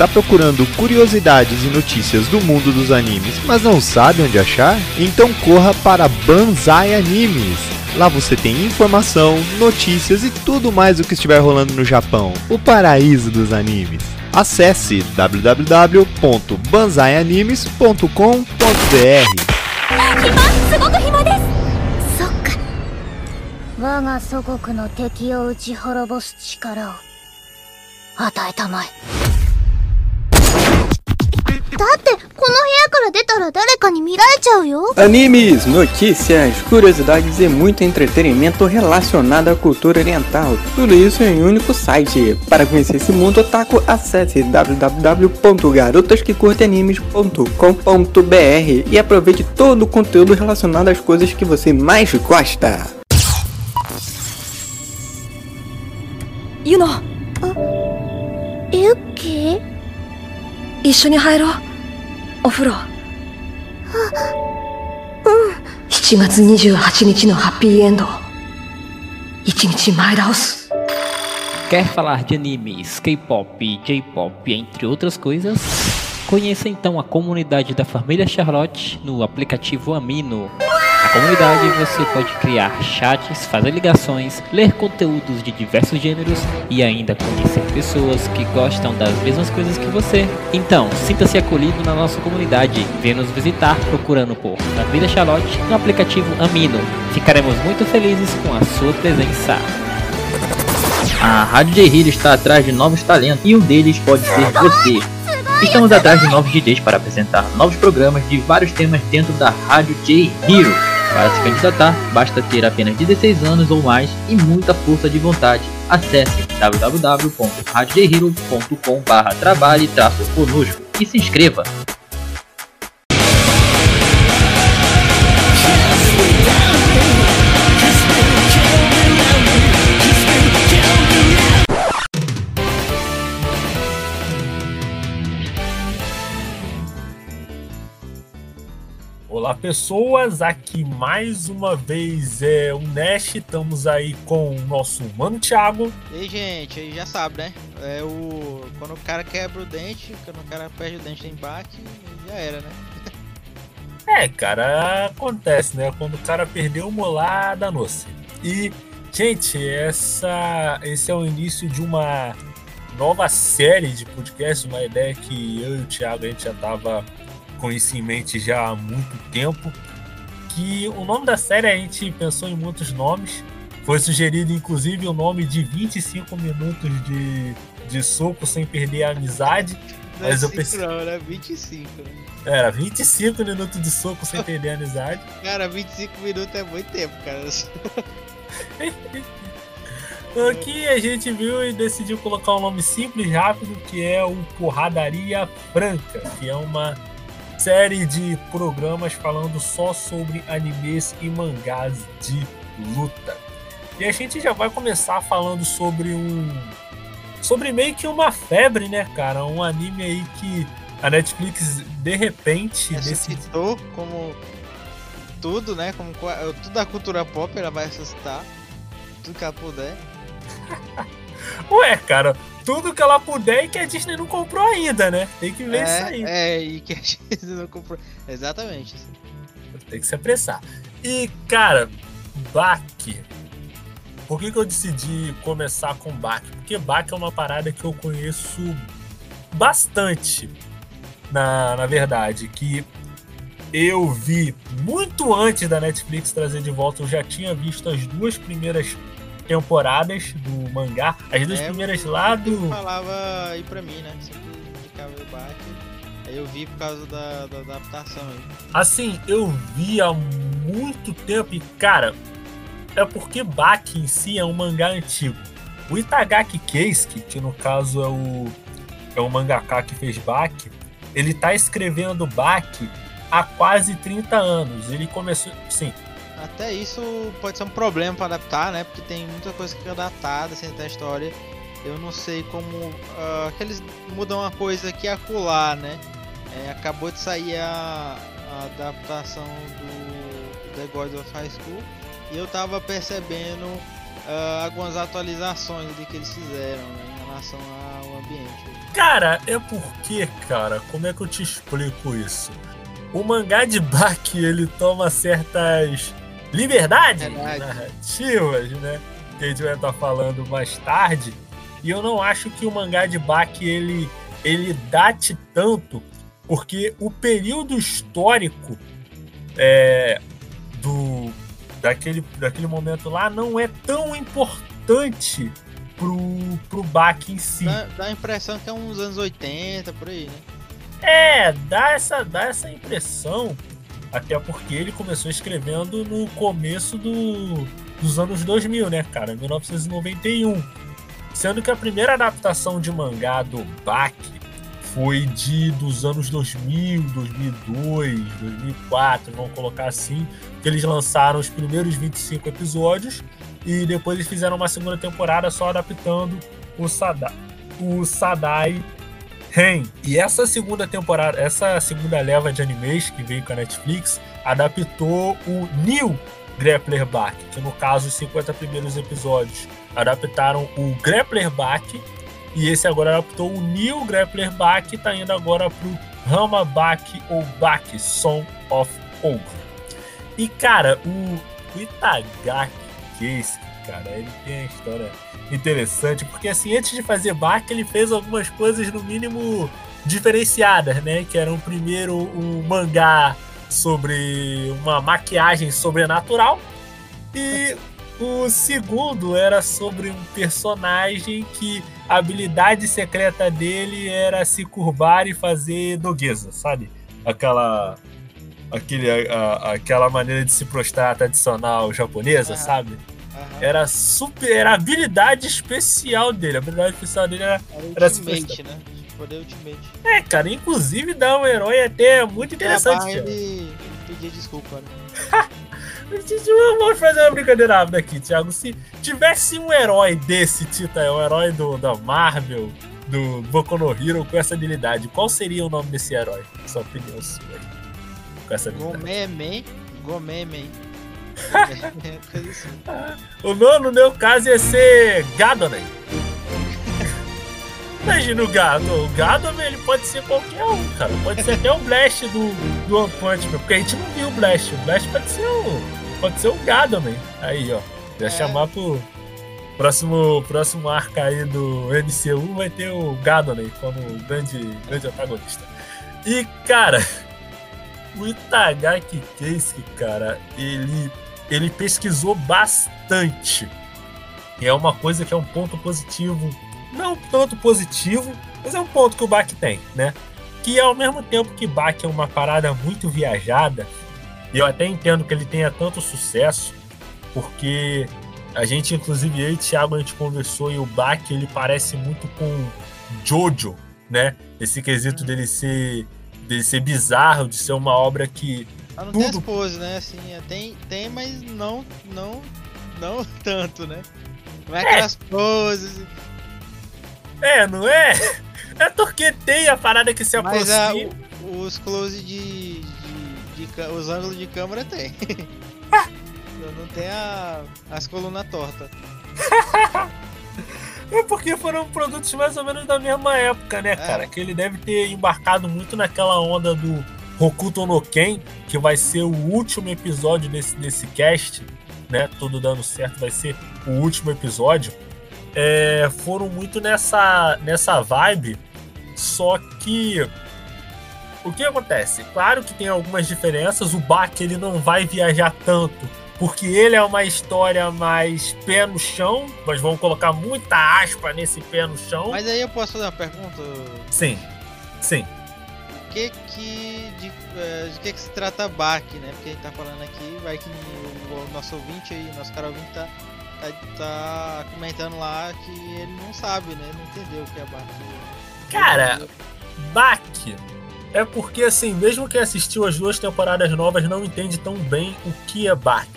Está procurando curiosidades e notícias do mundo dos animes, mas não sabe onde achar? Então corra para Banzai Animes. Lá você tem informação, notícias e tudo mais o que estiver rolando no Japão, o paraíso dos animes. Acesse www.banzaianimes.com.br. すごく暇ですそっか我が祖国の敵を打ち滅ぼす力を与えたまえ だってこの部屋から出たら誰かに見られちゃうよ Animes, notícias, curiosidades e muito entretenimento relacionado à cultura oriental. Tudo isso em um único site. Para conhecer esse mundo otaku, acesse www.garotasquecurteanimes.com.br e aproveite todo o conteúdo relacionado às coisas que você mais gosta. ユノユッキー一緒に入ろう お風呂7月28日のハッピーエンド1日前倒す Quer falar de animes, K-pop, J-pop, entre outras coisas? Conheça então a comunidade da família Charlotte no aplicativo Amino. Comunidade você pode criar chats, fazer ligações, ler conteúdos de diversos gêneros e ainda conhecer pessoas que gostam das mesmas coisas que você. Então, sinta-se acolhido na nossa comunidade. Venha nos visitar procurando por Família Charlotte no aplicativo Amino. Ficaremos muito felizes com a sua presença. A Rádio J está atrás de novos talentos e um deles pode ser você. Estamos atrás de novos DJs para apresentar novos programas de vários temas dentro da Rádio J Hero. Para se candidatar, basta ter apenas 16 anos ou mais e muita força de vontade. Acesse www.radiojhero.com.br trabalhe-conosco e se inscreva. Olá pessoas, aqui mais uma vez é o Nash, estamos aí com o nosso mano Thiago. E aí, gente, aí já sabe, né? É o. Quando o cara quebra o dente, quando o cara perde o dente em baque, já era, né? É, cara, acontece, né? Quando o cara perdeu o molar, danou-se. E, gente, essa, esse é o início de uma nova série de podcast, uma ideia que eu e o Thiago a gente já tava com isso em mente já há muito tempo. Que o nome da série a gente pensou em muitos nomes. Foi sugerido, inclusive, o nome de 25 minutos de, de soco sem perder a amizade. Não Mas é eu pensei. Não, era 25. Né? Era 25 minutos de soco sem perder a amizade. Cara, 25 minutos é muito tempo, cara. Aqui a gente viu e decidiu colocar um nome simples e rápido que é o Porradaria Franca, que é uma série de programas falando só sobre animes e mangás de luta. E a gente já vai começar falando sobre um. Sobre meio que uma febre, né, cara? Um anime aí que a Netflix de repente. Ressuscitou como tudo, né? Como tudo da cultura pop, ela vai ressuscitar. Tudo que ela puder. Ué, cara, tudo que ela puder e que a Disney não comprou ainda, né? Tem que ver isso aí. É, é, e que a gente não comprou. Exatamente. Tem que se apressar. E, cara, Bach. Por que, que eu decidi começar com Bach? Porque Bach é uma parada que eu conheço bastante, na, na verdade. Que eu vi muito antes da Netflix trazer de volta. Eu já tinha visto as duas primeiras temporadas do mangá. As duas É, primeiras lá do. falava aí pra mim, né? Sempre indicava o Bach. Aí eu vi por causa da, da adaptação aí. Assim, eu vi há muito tempo e, cara, é porque Baki em si é um mangá antigo. O Itagaki Keisuke, que no caso é o, é o mangaka que fez Baki, ele tá escrevendo Baki há quase 30 anos. Ele começou, sim, Até isso pode ser um problema pra adaptar, né? Porque tem muita coisa que é datada, assim, até a história. Eu não sei como. ah, que eles mudam uma coisa aqui e acolá, né? É, acabou de sair a, a adaptação do The God of High School e eu tava percebendo ah, algumas atualizações ali que eles fizeram né, em relação ao ambiente. Cara, é porque, cara, como é que eu te explico isso? O mangá de Baki, ele toma certas liberdades Verdade. narrativas, né? Que a gente vai estar falando mais tarde. E eu não acho que o mangá de Baki, ele, ele date tanto, porque o período histórico é, do, daquele, daquele momento lá não é tão importante pro, pro Baki em si. Dá, dá a impressão que é uns anos 80, por aí, né? É, dá essa, dá essa impressão, até porque ele começou escrevendo no começo do, dos anos 2000, né, cara? 1991. Sendo que a primeira adaptação de mangá do Baki foi de dos anos 2000, 2002, 2004, vamos colocar assim, que eles lançaram os primeiros 25 episódios e depois eles fizeram uma segunda temporada só adaptando o Sadai, o Sadai Ren. E essa segunda temporada, essa segunda leva de animes que veio com a Netflix, adaptou o New Grappler Back, que no caso os 50 primeiros episódios adaptaram o Grappler Back e esse agora adaptou o New Grappler Back tá indo agora pro Rama Back ou Back Song of Ogre. E cara, o Itagaki Case, cara, ele tem uma história interessante, porque assim, antes de fazer Back, ele fez algumas coisas no mínimo diferenciadas, né? Que eram primeiro um mangá sobre uma maquiagem sobrenatural e o segundo era sobre um personagem que a habilidade secreta dele era se curvar e fazer doguesa, sabe? Aquela aquele, a- aquela maneira de se prostrar tradicional japonesa, sabe? Era super, era a habilidade especial dele. A habilidade especial dele era, era se Ultimate, né? Poder Ultimate. é, cara, inclusive dá um herói até muito interessante. Acabar, cara. ele, ele pedia desculpa, né? Vamos fazer uma brincadeira rápida aqui, Thiago. Se tivesse um herói desse, Tita, um herói do, da Marvel, do Boku no Hero com essa habilidade, qual seria o nome desse herói? Sua opinião sua aí. Com essa. O meu, no meu caso, ia ser Gadonen. Imagina o Gado. O Gadonen, ele pode ser qualquer um, cara. Pode ser até o Blast do, do One Punch Man, porque a gente não viu o Blast. O Blast pode ser o, pode ser o Gadonen. Aí, ó. Ia É. chamar pro próximo, próximo arco aí do MCU, vai ter o Gadonen como grande, grande antagonista. E, cara, o Itagaki Keisuke, cara, ele, ele pesquisou bastante. E é uma coisa que é um ponto positivo. Não tanto positivo, mas é um ponto que o Bach tem, né? Que ao mesmo tempo que Bach é uma parada muito viajada, e eu até entendo que ele tenha tanto sucesso, porque a gente, inclusive, eu e o Thiago, a gente conversou e o Bach, ele parece muito com Jojo, né? Esse quesito dele ser, dele ser bizarro, de ser uma obra que Ah, não tem as Tudo. poses, né? Assim, é, tem, tem, mas não, não, não tanto, né? Não é aquelas poses. É, não é? É porque tem a parada que se Mas aproxima. a, o- os close de, de, de Os ângulos de câmera tem. Não tem a, as colunas tortas. É porque foram produtos mais ou menos da mesma época, né, cara? Que ele deve ter embarcado muito naquela onda do Hokuto no Ken, que vai ser o último episódio desse, desse cast, né? Tudo dando certo, vai ser o último episódio. É, foram muito nessa, nessa vibe, só que o que acontece? Claro que tem algumas diferenças. O Bach ele não vai viajar tanto, porque ele é uma história mais pé no chão. Mas vamos colocar muita aspa nesse pé no chão. Mas aí eu posso fazer uma pergunta? Sim, sim. O que que. De, eh, de que que se trata Bach, né? Porque a gente tá falando aqui, vai que o, o nosso ouvinte aí, nosso cara ouvinte tá, tá, tá comentando lá que ele não sabe, né? Não entendeu o que é Bach. Cara, Bach é porque, assim, mesmo quem assistiu as duas temporadas novas não entende tão bem o que é Bach.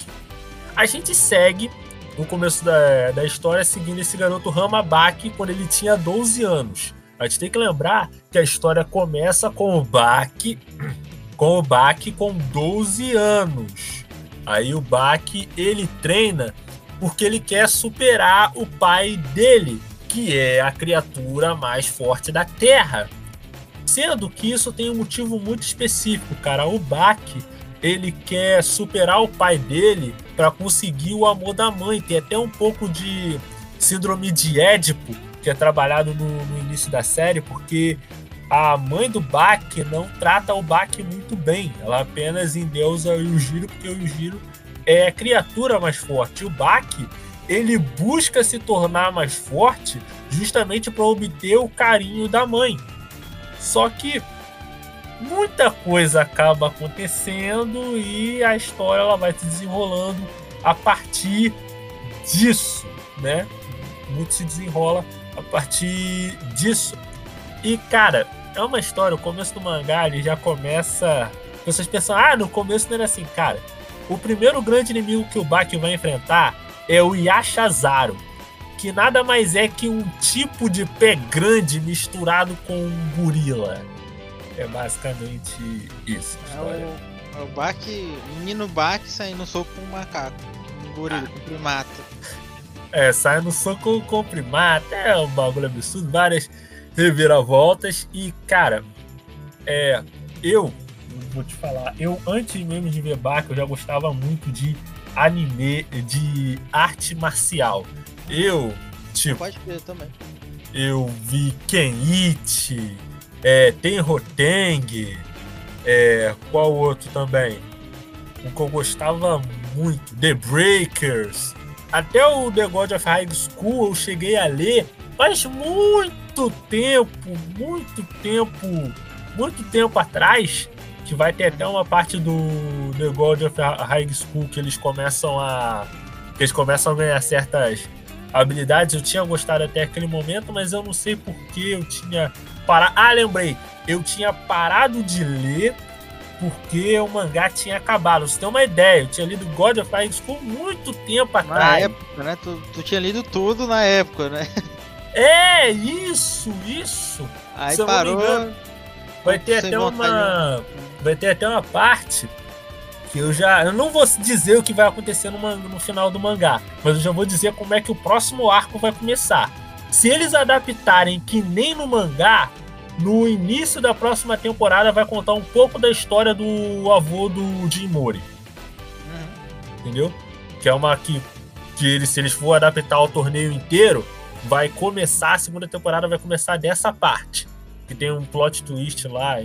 A gente segue no começo da, da história seguindo esse garoto Rama Bach quando ele tinha 12 anos. A gente tem que lembrar que a história começa com o Bach com o Bach com 12 anos. Aí o Bach ele treina porque ele quer superar o pai dele, que é a criatura mais forte da Terra. Sendo que isso tem um motivo muito específico, cara. O Baki, ele quer superar o pai dele para conseguir o amor da mãe. Tem até um pouco de síndrome de Édipo, que é trabalhado no, no início da série, porque a mãe do Baki não trata o Baki muito bem. Ela apenas endeusa o Yujiro, porque o Yujiro é a criatura mais forte. O Baki, ele busca se tornar mais forte justamente para obter o carinho da mãe. Só que muita coisa acaba acontecendo e a história ela vai se desenrolando a partir disso, né? Muito se desenrola a partir disso. E cara, é uma história, o começo do mangá ele já começa. Vocês pensam, ah, no começo não era assim, cara. O primeiro grande inimigo que o Baki vai enfrentar é o Yashazaru, que nada mais é que um tipo de pé grande misturado com um gorila. É basicamente isso. É o, é o Baki, menino Baki saindo soco com um macaco, um gorila, ah. com um primata. É, sai no soco com o primata, é um bagulho absurdo, várias reviravoltas. E, cara, é, eu vou te falar, eu antes mesmo de ver Baki, eu já gostava muito de anime, de arte marcial. Eu, tipo. Pode ver também. Eu vi Kenichi, é, Tenroteng, é, qual outro também? O que eu gostava muito, The Breakers. Até o The God of High School eu cheguei a ler faz muito tempo, muito tempo, muito tempo atrás, que vai ter até uma parte do The God of High School que eles começam a que eles começam a ganhar certas habilidades. Eu tinha gostado até aquele momento, mas eu não sei por que eu tinha parado. Ah, lembrei, eu tinha parado de ler porque o mangá tinha acabado. Você tem uma ideia, eu tinha lido God of High School muito tempo atrás. Na época, né? Tu, tu tinha lido tudo na época, né? É, isso, isso. Aí Se parou. Engano, vai ter até uma. Vai ter até uma parte que eu já. Eu não vou dizer o que vai acontecer no, no final do mangá, mas eu já vou dizer como é que o próximo arco vai começar. Se eles adaptarem que nem no mangá, no início da próxima temporada vai contar um pouco da história do avô do Jim Mori. Uhum. Entendeu? Que é uma que, que eles, se eles for adaptar o torneio inteiro, vai começar, a segunda temporada vai começar dessa parte. Que tem um plot twist lá,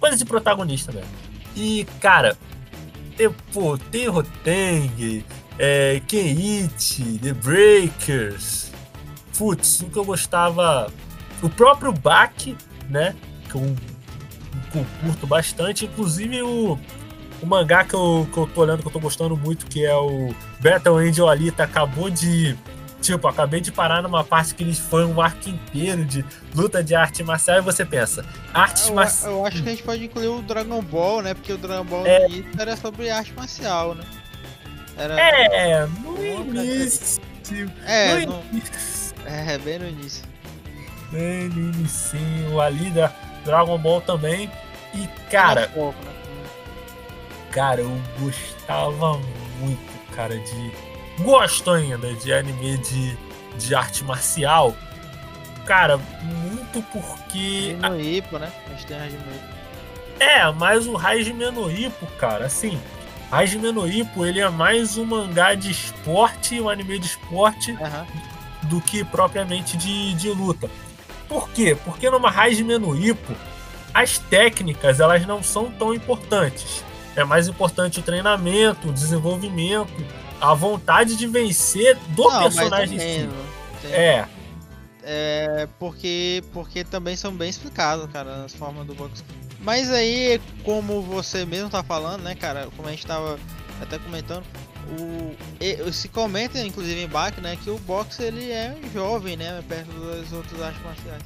coisa de protagonista, velho. E, cara, tem, pô, tem Roteng, é, Kenichi, The Breakers, putz, o que eu gostava. O próprio Bak, né? Que eu, que eu curto bastante. Inclusive o, o mangá que eu, que eu tô olhando, que eu tô gostando muito, que é o Battle Angel Alita, acabou de Tipo, acabei de parar numa parte que eles foi um arco inteiro de luta de arte marcial e você pensa, arte marcial. Eu acho que a gente pode incluir o Dragon Ball, né? Porque o Dragon Ball é... no início era sobre arte marcial, né? Era... É, no início. É, no... início. é, bem no início. Bem no início, ali da Dragon Ball também. E, cara. Cara, eu gostava muito, cara, de gosto ainda de anime de, de arte marcial. Cara, muito porque. No Ippo, né? A gente tem Hajime É, mas o Hajime no Ippo, cara, assim. Hajime no Ippo, ele é mais um mangá de esporte, um anime de esporte, uhum. do que propriamente de, de luta. Por quê? Porque numa Hajime no Ippo, as técnicas, elas não são tão importantes. É mais importante o treinamento, o desenvolvimento, a vontade de vencer do não, personagem em É. É, porque, porque também são bem explicados, cara, as formas do box. Mas aí, como você mesmo tá falando, né, cara, como a gente tava até comentando, o, se comenta, inclusive em Bach, né, que o boxe ele é jovem, né, perto das outras artes marciais.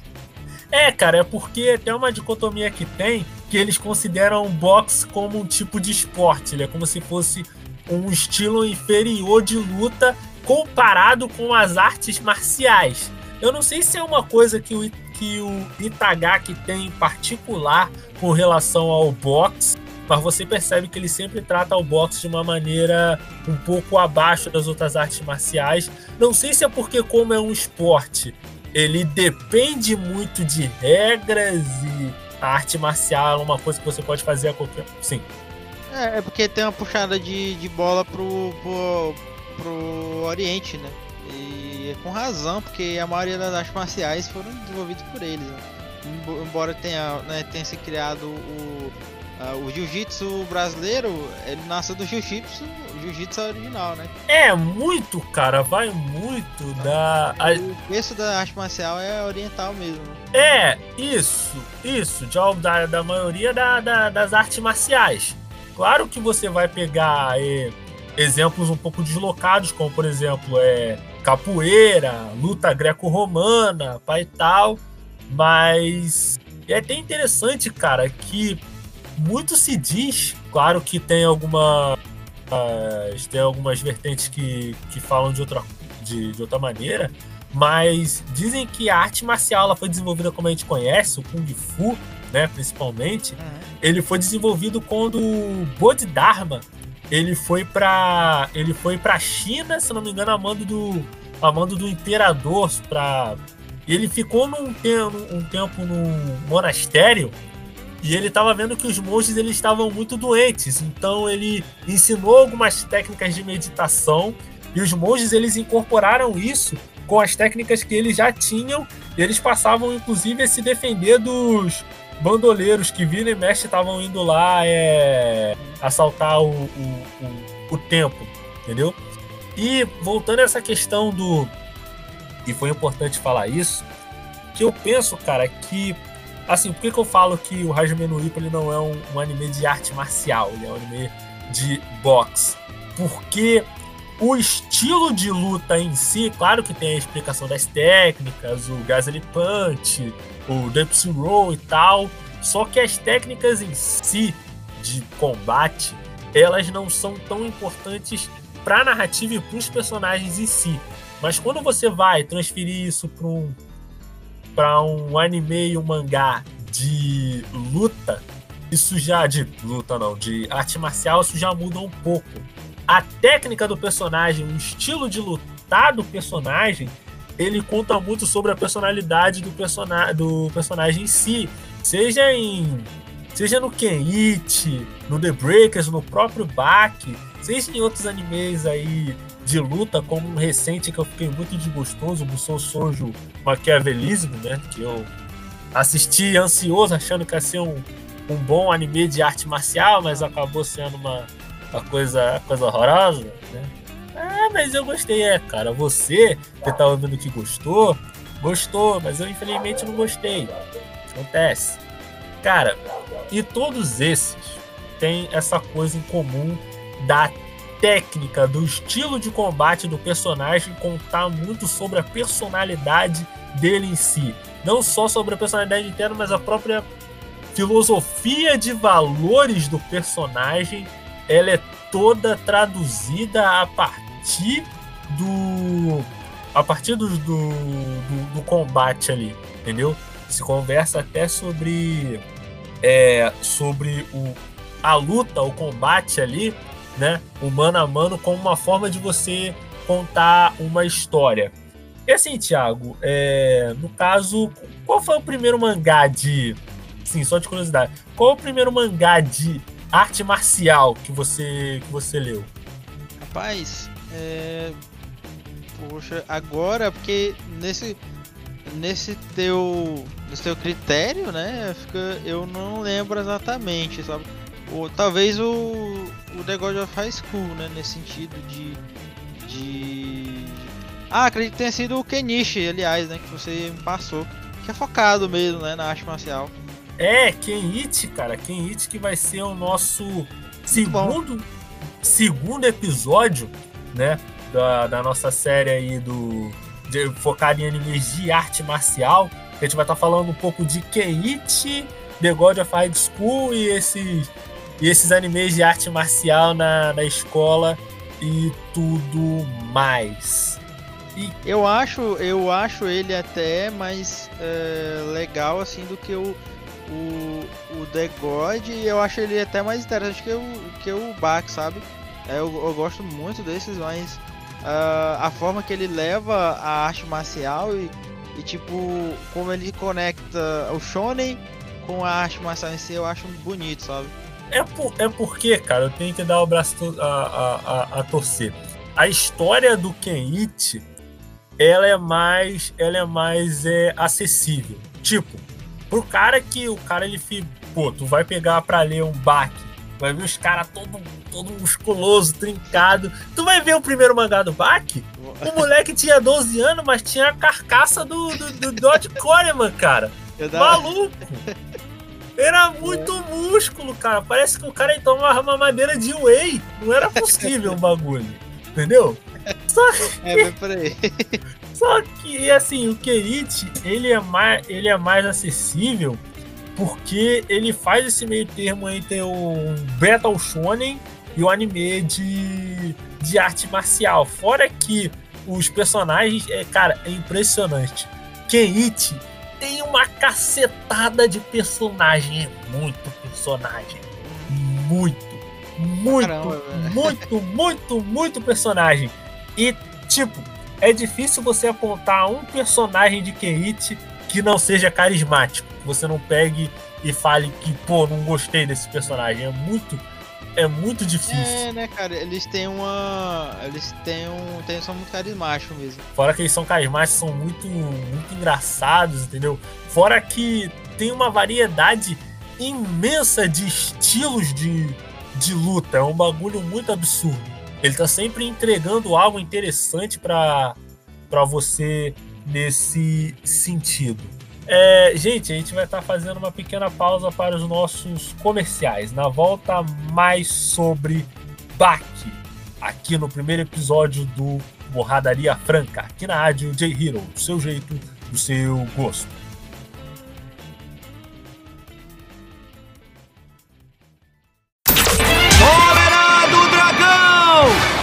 É, cara, é porque tem uma dicotomia que tem que eles consideram o boxe como um tipo de esporte, ele é como se fosse um estilo inferior de luta comparado com as artes marciais. Eu não sei se é uma coisa que o, que o Itagaki tem em particular com relação ao boxe, mas você percebe que ele sempre trata o boxe de uma maneira um pouco abaixo das outras artes marciais. Não sei se é porque, como é um esporte, ele depende muito de regras e a arte marcial é uma coisa que você pode fazer a qualquer. Sim. É, é porque tem uma puxada de, de bola pro, pro, pro Oriente, né? E é com razão, porque a maioria das artes marciais foram desenvolvidas por eles. Né? Embora tenha, né, tenha se criado o, o jiu-jitsu brasileiro, ele nasceu do jiu-jitsu, jiu-jitsu original, né? É muito, cara, vai muito da. O preço da arte marcial é oriental mesmo. É, isso, isso, da, da maioria da, da, das artes marciais. Claro que você vai pegar é, exemplos um pouco deslocados, como por exemplo, é, capoeira, luta greco-romana, pai tal, mas é até interessante, cara, que muito se diz, claro que tem alguma tem algumas vertentes que, que falam de outra, de, de outra maneira, mas dizem que a arte marcial ela foi desenvolvida como a gente conhece, o Kung Fu, né, principalmente, uhum. Ele foi desenvolvido quando o Bodhidharma ele foi para ele foi para China, se não me engano, a mando do a mando do imperador para ele ficou num, um tempo num monastério e ele estava vendo que os monges eles estavam muito doentes, então ele ensinou algumas técnicas de meditação e os monges eles incorporaram isso com as técnicas que eles já tinham, eles passavam inclusive a se defender dos bandoleiros que vira e mexe estavam indo lá é, assaltar o, o, o, o templo, entendeu? E voltando a essa questão do. E foi importante falar isso, que eu penso, cara, que. Assim, por que, que eu falo que o Hajime no Ippo ele não é um, um anime de arte marcial, ele é um anime de boxe? Porque o estilo de luta em si, claro que tem a explicação das técnicas, o Gazelle Punch, o Dempsey Roll e tal, só que as técnicas em si de combate, elas não são tão importantes para a narrativa e para os personagens em si. Mas quando você vai transferir isso para um um anime e um mangá de luta, isso já de luta não, de arte marcial, isso já muda um pouco a técnica do personagem, o estilo de lutar do personagem, ele conta muito sobre a personalidade do, persona do personagem em si. Seja em. Seja no Kenite, no The Breakers, no próprio Baki, seja em outros animes aí de luta, como um recente que eu fiquei muito desgostoso, o Sou Sojo Maquiavelismo, né? Que eu assisti ansioso, achando que ia ser um, um bom anime de arte marcial, mas acabou sendo uma, uma coisa, coisa horrorosa, né? Ah, mas eu gostei, é, cara. Você que tá ouvindo que gostou, gostou, mas eu infelizmente não gostei. Acontece. Cara, e todos esses têm essa coisa em comum da técnica, do estilo de combate do personagem contar muito sobre a personalidade dele em si. Não só sobre a personalidade interna, mas a própria filosofia de valores do personagem ela é toda traduzida a partir do a partir do, do, do, do combate ali, entendeu? Se conversa até sobre é, sobre o, a luta, o combate ali, né? O mano a mano como uma forma de você contar uma história. E assim, Thiago, é, no caso, qual foi o primeiro mangá de. Sim, só de curiosidade. Qual o primeiro mangá de arte marcial que você, que você leu? Rapaz, é. Poxa, agora, porque nesse. Nesse teu. Nesse teu critério, né? Fica, eu não lembro exatamente, sabe? Ou, talvez o. O The God of High School, né? Nesse sentido de. De. Ah, acredito que tenha sido o Kenichi, aliás, né? Que você me passou. Que é focado mesmo, né? Na arte marcial. É, Kenite, cara. Kenite que vai ser o nosso segundo, segundo episódio, né? Da, da nossa série aí do. De, em animes de arte marcial. A gente vai estar tá falando um pouco de Kenite, The God of High School e esses, e esses animes de arte marcial na, na escola e tudo mais. E eu acho, eu acho ele até mais é, legal assim do que o o, o The God, eu acho ele até mais interessante que o, que o Bach, sabe? É, eu, eu gosto muito desses, mas uh, a forma que ele leva a arte marcial e, e tipo, como ele conecta o shonen com a arte marcial em si, eu acho bonito, sabe? É, por, é porque, cara, eu tenho que dar o braço a, a, a, a torcer. A história do Kenichi, ela é mais, ela é mais é, acessível. Tipo, pro cara que o cara ele pô, tu vai pegar pra ler um baque, vai ver os caras todo, todo musculoso, trincado. Tu vai ver o primeiro mangá do Baki? O moleque tinha 12 anos, mas tinha a carcaça do, do, do Dodge Coleman, cara. Maluco! Era muito músculo, cara. Parece que o cara tomava uma madeira de whey. Não era possível o bagulho. Entendeu? Só que... É, por aí. Só que, assim, o Kerichi, ele é mais, ele é mais acessível porque ele faz esse meio termo entre o Battle Shonen e o anime de, de arte marcial. Fora que os personagens, é, cara, é impressionante. Kenichi tem uma cacetada de personagem, é muito personagem. Muito, muito, Caramba, muito, muito, muito personagem. E, tipo, é difícil você apontar um personagem de Kenichi que não seja carismático. Você não pegue e fale que, pô, não gostei desse personagem. É muito é muito difícil. É, né, cara? Eles têm uma. Eles têm um. Têm, são muito carismáticos mesmo. Fora que eles são carismáticos, são muito, muito engraçados, entendeu? Fora que tem uma variedade imensa de estilos de, de luta. É um bagulho muito absurdo. Ele tá sempre entregando algo interessante para você nesse sentido. É, gente, a gente vai estar tá fazendo uma pequena pausa para os nossos comerciais. Na volta, mais sobre Baki, aqui no primeiro episódio do Borradaria Franca, aqui na rádio J-Hero, do seu jeito, do seu gosto.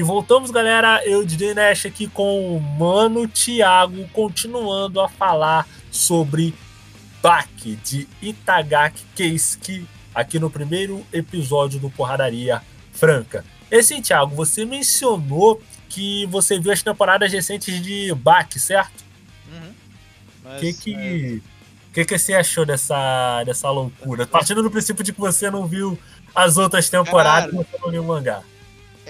E voltamos, galera. Eu, DJ Nash, aqui com o Mano Thiago, continuando a falar sobre Baki de Itagaki Keisuke, aqui no primeiro episódio do Porradaria Franca. E sim, Thiago, você mencionou que você viu as temporadas recentes de Baki, certo? Uhum. O que que, é... que que você achou dessa, dessa loucura? Partindo do princípio de que você não viu as outras temporadas, Cara, você não viu o mangá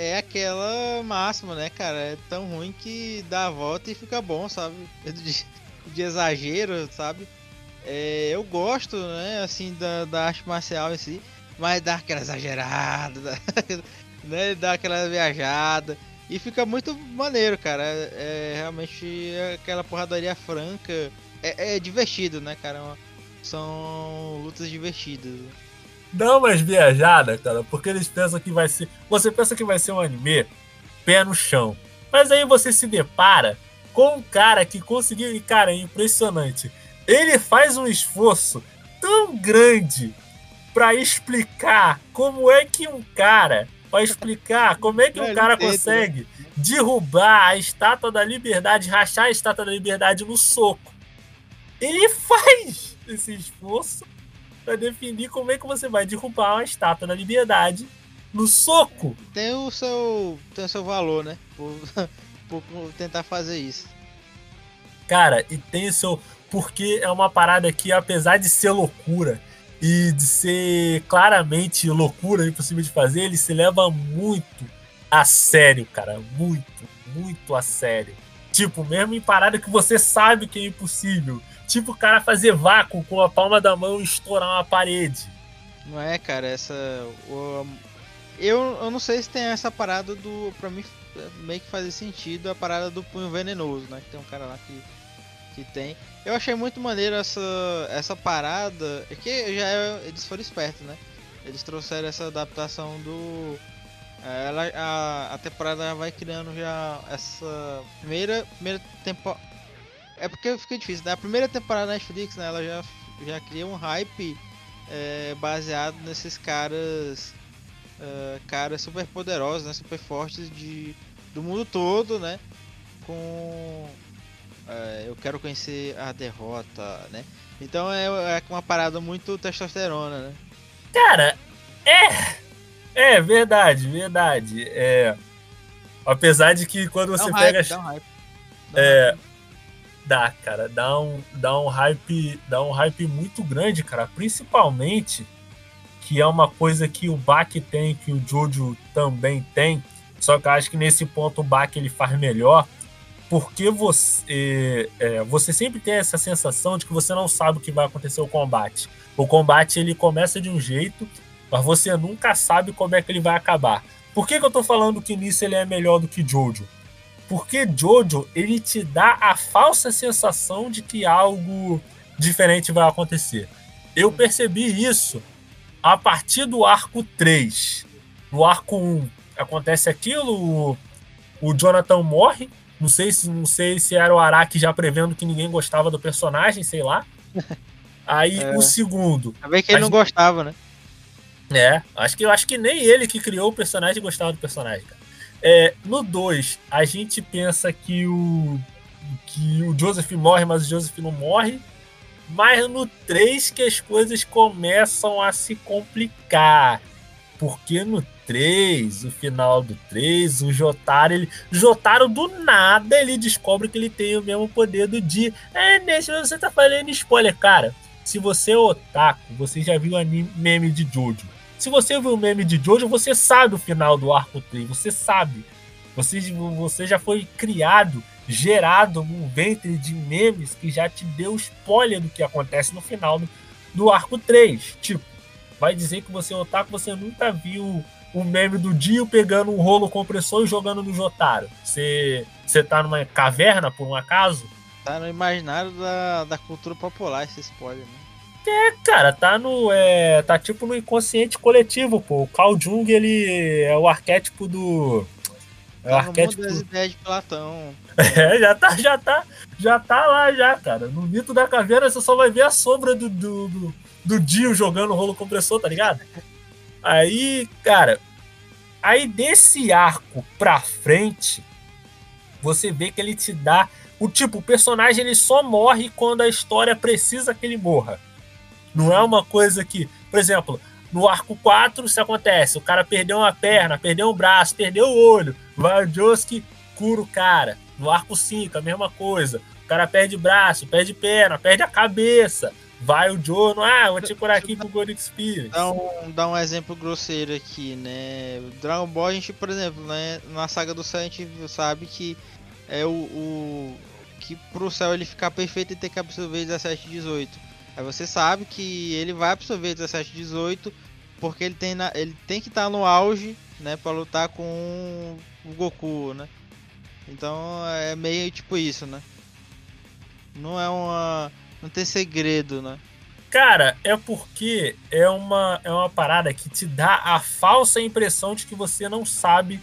é aquela máxima, né, cara? É tão ruim que dá a volta e fica bom, sabe? De, de exagero, sabe? É, eu gosto, né, assim, da, da arte marcial em si, mas dá aquela exagerada, dá, né, dá aquela viajada. E fica muito maneiro, cara. É, é realmente aquela porradaria franca. É, é divertido, né, cara? São lutas divertidas. Dá umas viajadas, cara, porque eles pensam que vai ser. Você pensa que vai ser um anime pé no chão. Mas aí você se depara com um cara que conseguiu. E, cara, é impressionante. Ele faz um esforço tão grande para explicar como é que um cara. Para explicar como é que um cara consegue derrubar a estátua da liberdade, rachar a estátua da liberdade no soco. Ele faz esse esforço para definir como é que você vai derrubar uma estátua da liberdade no soco. Tem o seu, tem o seu valor, né? Por, por tentar fazer isso. Cara, e tem o seu. Porque é uma parada que, apesar de ser loucura e de ser claramente loucura impossível de fazer, ele se leva muito a sério, cara. Muito, muito a sério. Tipo, mesmo em parada que você sabe que é impossível. Tipo, o cara fazer vácuo com a palma da mão e estourar uma parede. Não é, cara, essa. Eu, eu não sei se tem essa parada do. Pra mim, meio que fazer sentido a parada do punho venenoso, né? Que tem um cara lá que, que tem. Eu achei muito maneiro essa, essa parada. É que já é, eles foram espertos, né? Eles trouxeram essa adaptação do. É, ela, a, a temporada vai criando já essa primeira, primeira temporada. É porque fica difícil, né? A primeira temporada da Netflix, né? Ela já, já cria um hype é, baseado nesses caras uh, caras super poderosos, né, super fortes de, do mundo todo, né? Com uh, eu quero conhecer a derrota, né? Então é, é uma parada muito testosterona, né? Cara, é é verdade, verdade. É apesar de que quando você um pega hype, dá um hype. Dá é dá, cara, dá um dá um hype, dá um hype muito grande, cara, principalmente que é uma coisa que o Bach tem, que o Jojo também tem. Só que eu acho que nesse ponto o Bach ele faz melhor, porque você, é, você sempre tem essa sensação de que você não sabe o que vai acontecer o combate. O combate ele começa de um jeito, mas você nunca sabe como é que ele vai acabar. Por que, que eu tô falando que nisso ele é melhor do que Jojo? Porque Jojo ele te dá a falsa sensação de que algo diferente vai acontecer. Eu percebi isso a partir do arco 3, no arco 1, acontece aquilo, o, o Jonathan morre. Não sei, se, não sei se era o Araki já prevendo que ninguém gostava do personagem, sei lá. Aí É. o segundo. Também que ele não gostava, né? É, acho que, acho que nem ele que criou o personagem gostava do personagem, cara. É, no 2, a gente pensa que o, que o Joseph morre, mas o Joseph não morre. Mas no 3 que as coisas começam a se complicar. Porque no 3, o final do 3, o Jotaro, ele. Jotaro do nada ele descobre que ele tem o mesmo poder do dia. É, Nesse você tá falando spoiler, cara. Se você é otaku, você já viu o anime meme de Jojo. Se você viu o meme de Jojo, você sabe o final do arco 3, você sabe. Você, você já foi criado, gerado num ventre de memes que já te deu spoiler do que acontece no final do, do arco 3. Tipo, vai dizer que você é otaku, você nunca viu o meme do Dio pegando um rolo compressor e jogando no Jotaro. Você, você tá numa caverna, por um acaso? Tá no imaginário da, da cultura popular esse spoiler, né? É, cara, tá no. É, tá tipo no inconsciente coletivo, pô. O Carl Jung, ele é o arquétipo do. É o Tá arquétipo. das ideias de Platão. É, já tá, já tá, já tá lá já, cara. No mito da caverna você só vai ver a sombra do, do, do, do Dio jogando rolo compressor, tá ligado? Aí, cara, aí desse arco pra frente, você vê que ele te dá. O tipo, o personagem ele só morre quando a história precisa que ele morra. Não é uma coisa que, por exemplo, no arco 4 isso acontece, o cara perdeu uma perna, perdeu um braço, perdeu o olho, vai o Josuke, cura o cara. No arco 5, a mesma coisa. O cara perde braço, perde perna, perde a cabeça. Vai o Jono, ah, vou te curar aqui com o Golden Spirit. Dá um, dá um exemplo grosseiro aqui, né? O Dragon Ball, a gente, por exemplo, né, na saga do Céu, a gente sabe que é o, o que pro céu ele ficar perfeito ele tem que absorver 17 e 18. Aí você sabe que ele vai absorver 17 18 porque ele tem, na, ele tem que estar tá no auge, né, para lutar com o Goku, né? Então é meio tipo isso, né? Não é uma não tem segredo, né? Cara, é porque é uma, é uma parada que te dá a falsa impressão de que você não sabe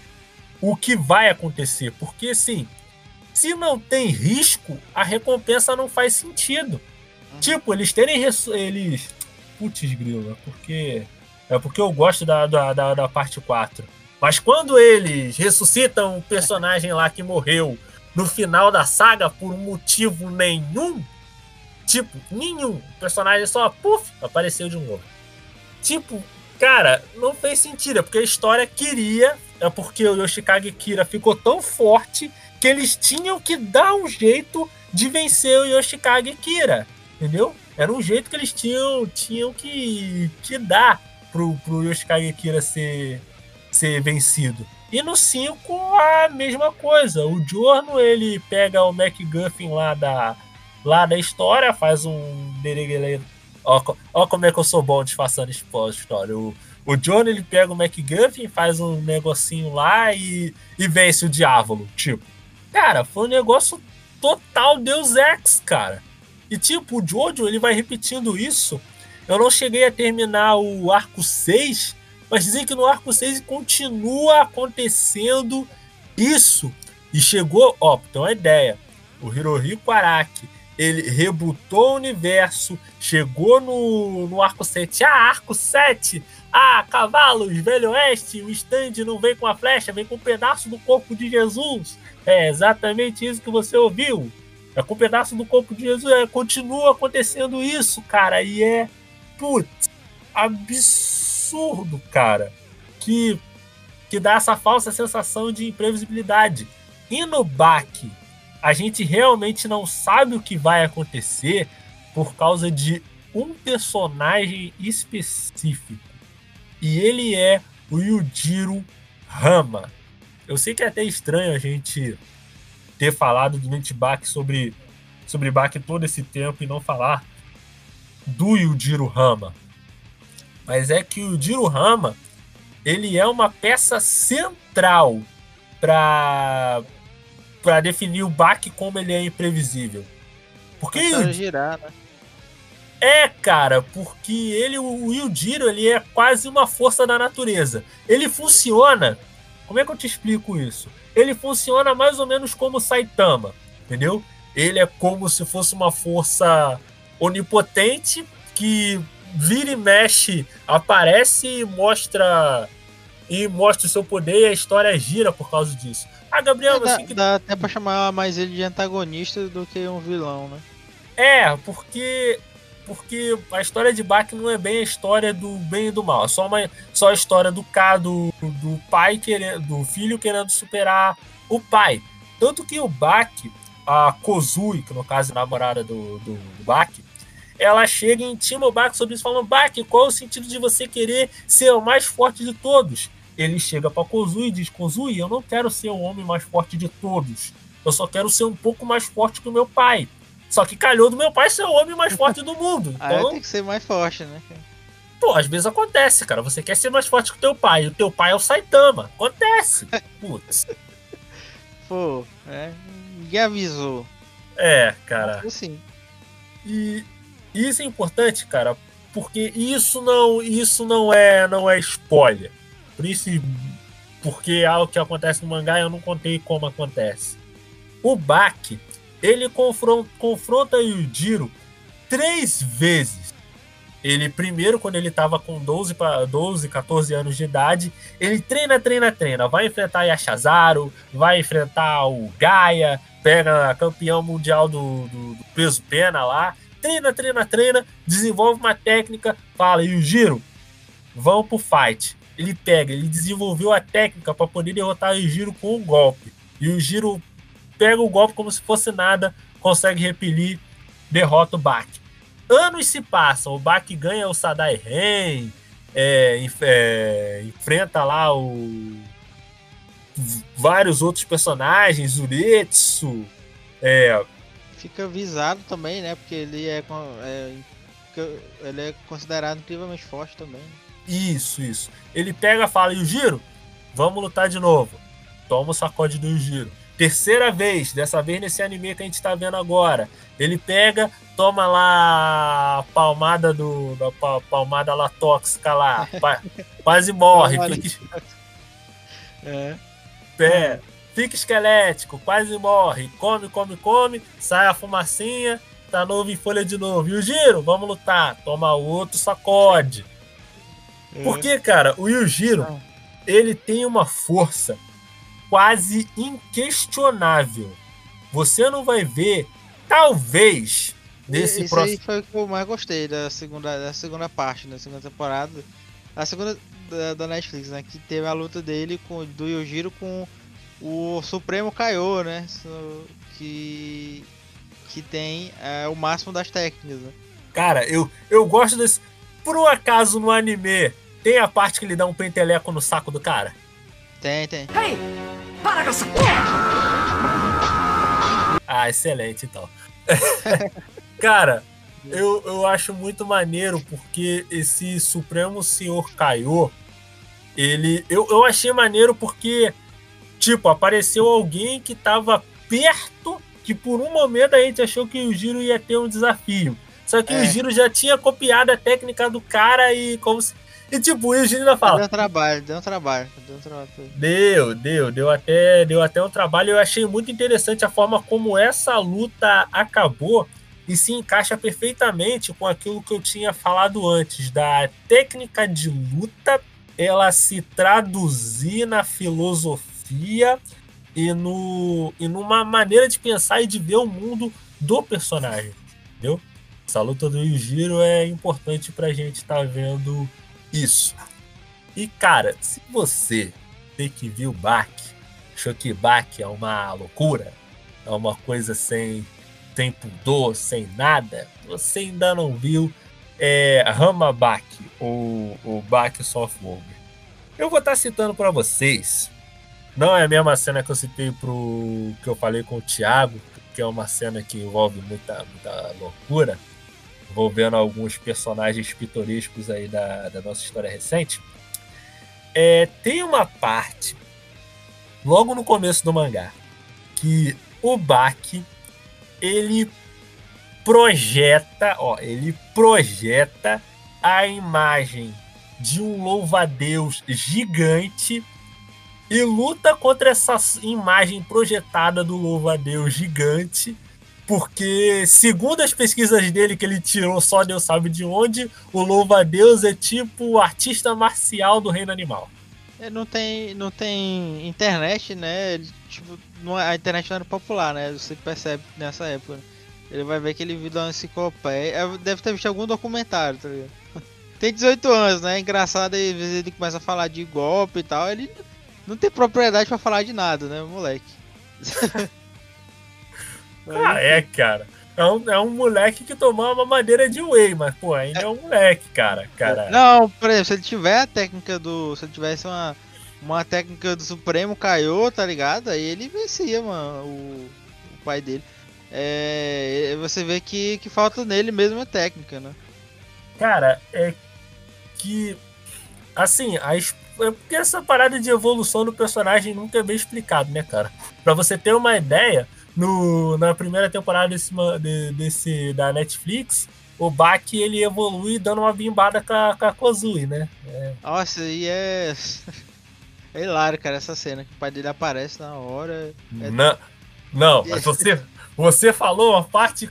o que vai acontecer. Porque, assim, se não tem risco, a recompensa não faz sentido. Tipo, eles terem. Eles. Putz, grila, porque. É porque eu gosto da, da, da, da parte 4. Mas quando eles ressuscitam o personagem lá que morreu no final da saga por um motivo nenhum, tipo, nenhum, o personagem só, puf, apareceu de novo. Tipo, cara, não fez sentido, é porque a história queria, é porque o Yoshikage Kira ficou tão forte que eles tinham que dar um jeito de vencer o Yoshikage Kira, entendeu? Era um jeito que eles tinham, tinham que, que dar pro, pro Yoshikage Kira ser, ser vencido. E no 5, a mesma coisa. O Giorno, ele pega o MacGuffin lá da, lá da história, faz um Ó, ó como é que eu sou bom disfarçando história. O, o John, ele pega o MacGuffin, faz um negocinho lá e, e vence o Diávolo. Tipo, Cara, foi um negócio total Deus Ex, cara. E tipo, o Jojo, ele vai repetindo isso. Eu não cheguei a terminar o arco 6, mas dizem que no arco 6 continua acontecendo isso. E chegou, ó, ter uma ideia, o Hirohiko Araki, ele rebutou o universo, chegou no, no arco 7. Ah, arco 7! Ah, cavalos, velho oeste, o stand não vem com a flecha, vem com um pedaço do corpo de Jesus. É exatamente isso que você ouviu. É com um pedaço do corpo de Jesus. É, continua acontecendo isso, cara. E é, putz, absurdo, cara. Que, que dá essa falsa sensação de imprevisibilidade. E no baque, a gente realmente não sabe o que vai acontecer por causa de um personagem específico. E ele é o Yujiro Rama. Eu sei que é até estranho a gente ter falado do Nitbak sobre, sobre Bak todo esse tempo e não falar do Yujiro Rama. Mas é que o Yujiro Rama ele é uma peça central para para definir o Bak como ele é imprevisível. Porque o... girar, né? É, cara, porque ele, o Yujiro, ele é quase uma força da natureza. Ele funciona como é que eu te explico isso? Ele funciona mais ou menos como Saitama, entendeu? Ele é como se fosse uma força onipotente que vira e mexe, aparece e mostra e mostra o seu poder e a história gira por causa disso. Ah, Gabriel, é, dá, que... dá até pra chamar mais ele de antagonista do que um vilão, né? É, porque porque a história de Bach não é bem a história do bem e do mal, é só, uma, só a história do, do, do pai querendo, do filho querendo superar o pai. Tanto que o Bach, a Kozui, que no caso é a namorada do, do, do Bach, ela chega e intima o Bach sobre isso, falando: Bach, qual é o sentido de você querer ser o mais forte de todos? Ele chega para Kozui e diz: Kozui, eu não quero ser o homem mais forte de todos. Eu só quero ser um pouco mais forte que o meu pai. Só que calhou do meu pai ser o homem mais forte do mundo. Então, ah, tem que ser mais forte, né? Pô, às vezes acontece, cara. Você quer ser mais forte que o teu pai. O teu pai é o Saitama. Acontece. Putz. Pô, é. Ninguém avisou. É, cara. Sim. E isso é importante, cara, porque isso não, isso não é, não é spoiler. Por isso, porque é algo que acontece no mangá eu não contei como acontece. O Baki, ele confronta, confronta Yujiro três vezes. Ele, primeiro, quando ele estava com 12, para 12, 14 anos de idade, ele treina, treina, treina. Vai enfrentar Yashazaru, vai enfrentar o Gaia, pega campeão mundial do, do, do peso pena lá. Treina, treina, treina, desenvolve uma técnica, fala, Yujiro, vamos pro fight. Ele pega, ele desenvolveu a técnica para poder derrotar o Yujiro com um golpe. E o Giro pega o golpe como se fosse nada, consegue repelir, derrota o Bak. Anos se passam, o Bak ganha o Sadai Ren, é, é, enfrenta lá o vários outros personagens, Uretsu, é, fica visado também, né? Porque ele é, é. Ele é considerado incrivelmente forte também. Isso, isso. Ele pega e fala, Yujiro, vamos lutar de novo. Toma o sacode do Yujiro. Terceira vez, dessa vez nesse anime que a gente tá vendo agora. Ele pega, toma lá a palmada do. Da pa- palmada lá tóxica lá. pa- quase morre. Fica, É. é, fica esquelético, quase morre. Come, come, come, sai a fumacinha, tá novo em folha de novo. Yujiro, vamos lutar. Toma outro sacode. Porque, cara, o Yujiro, ele tem uma força quase inquestionável. Você não vai ver, talvez, nesse Isso aí próximo. foi o que eu mais gostei da segunda, da segunda parte, da segunda temporada. A segunda da, da Netflix, né? Que teve a luta dele com do Yojiro com o Supremo Kaiô, né? Que. Que tem é, o máximo das técnicas, né? Cara, eu, eu gosto desse. Por um acaso no anime, tem a parte que ele dá um penteleco no saco do cara? Tem, tem. Ah, excelente, então. Cara, eu, eu acho muito maneiro porque esse Supremo Senhor Kaiô, ele. Eu, eu achei maneiro porque, tipo, apareceu alguém que tava perto, que por um momento a gente achou que o Giro ia ter um desafio. Só que É. o Giro já tinha copiado a técnica do cara e como se. E tipo, o Giro ainda fala. Deu trabalho, deu trabalho. Deu um trabalho. Deu, deu, deu até, deu até um trabalho. Eu achei muito interessante a forma como essa luta acabou e se encaixa perfeitamente com aquilo que eu tinha falado antes, da técnica de luta, ela se traduzir na filosofia e, no, e numa maneira de pensar e de ver o mundo do personagem, entendeu? Essa luta do Yujiro é importante pra gente estar vendo isso. E cara, se você tem que viu Bach, achou que Bach é uma loucura, é uma coisa sem, sem pudor, sem nada, você ainda não viu é, Rama Bach, ou o Bach Software. Eu vou estar citando para vocês. Não é a mesma cena que eu citei pro que eu falei com o Thiago, que é uma cena que envolve muita, muita loucura, envolvendo alguns personagens pitorescos aí da, da nossa história recente. É, tem uma parte logo no começo do mangá que o Baki ele projeta, ó, ele projeta a imagem de um louva-a-Deus gigante e luta contra essa imagem projetada do louva-a-Deus gigante, porque segundo as pesquisas dele que ele tirou só Deus sabe de onde, o louva-a-Deus é tipo o artista marcial do reino animal. É, Não tem, não tem internet, né? Ele, tipo, não, a internet não era popular, né? Você percebe nessa época. Ele vai ver que ele viu uma enciclopédia. é, Deve ter visto algum documentário, tá ligado? Tem 18 anos, né? Engraçado, aí, às vezes ele começa a falar de golpe e tal. Ele não tem propriedade pra falar de nada, né, moleque? Ah, é, cara. É um, é um moleque que tomou uma madeira de whey, mas, pô, ainda é um moleque, cara. cara. Não, por exemplo, se ele tiver a técnica do. Se ele tivesse uma, uma técnica do Supremo Kaiô, tá ligado? Aí ele vencia, mano, o, o pai dele. É, você vê que, que falta nele mesmo a técnica, né? Cara, é que. Assim, a, é porque essa parada de evolução do personagem nunca é bem explicado, né, cara? Pra você ter uma ideia, no, na primeira temporada desse, desse, da Netflix, o Baki ele evolui dando uma bimbada com a, com a Kozui, né? É, Nossa, e é. É hilário, cara, essa cena. Que o pai dele aparece na hora. É- Não, não, mas você, você falou uma parte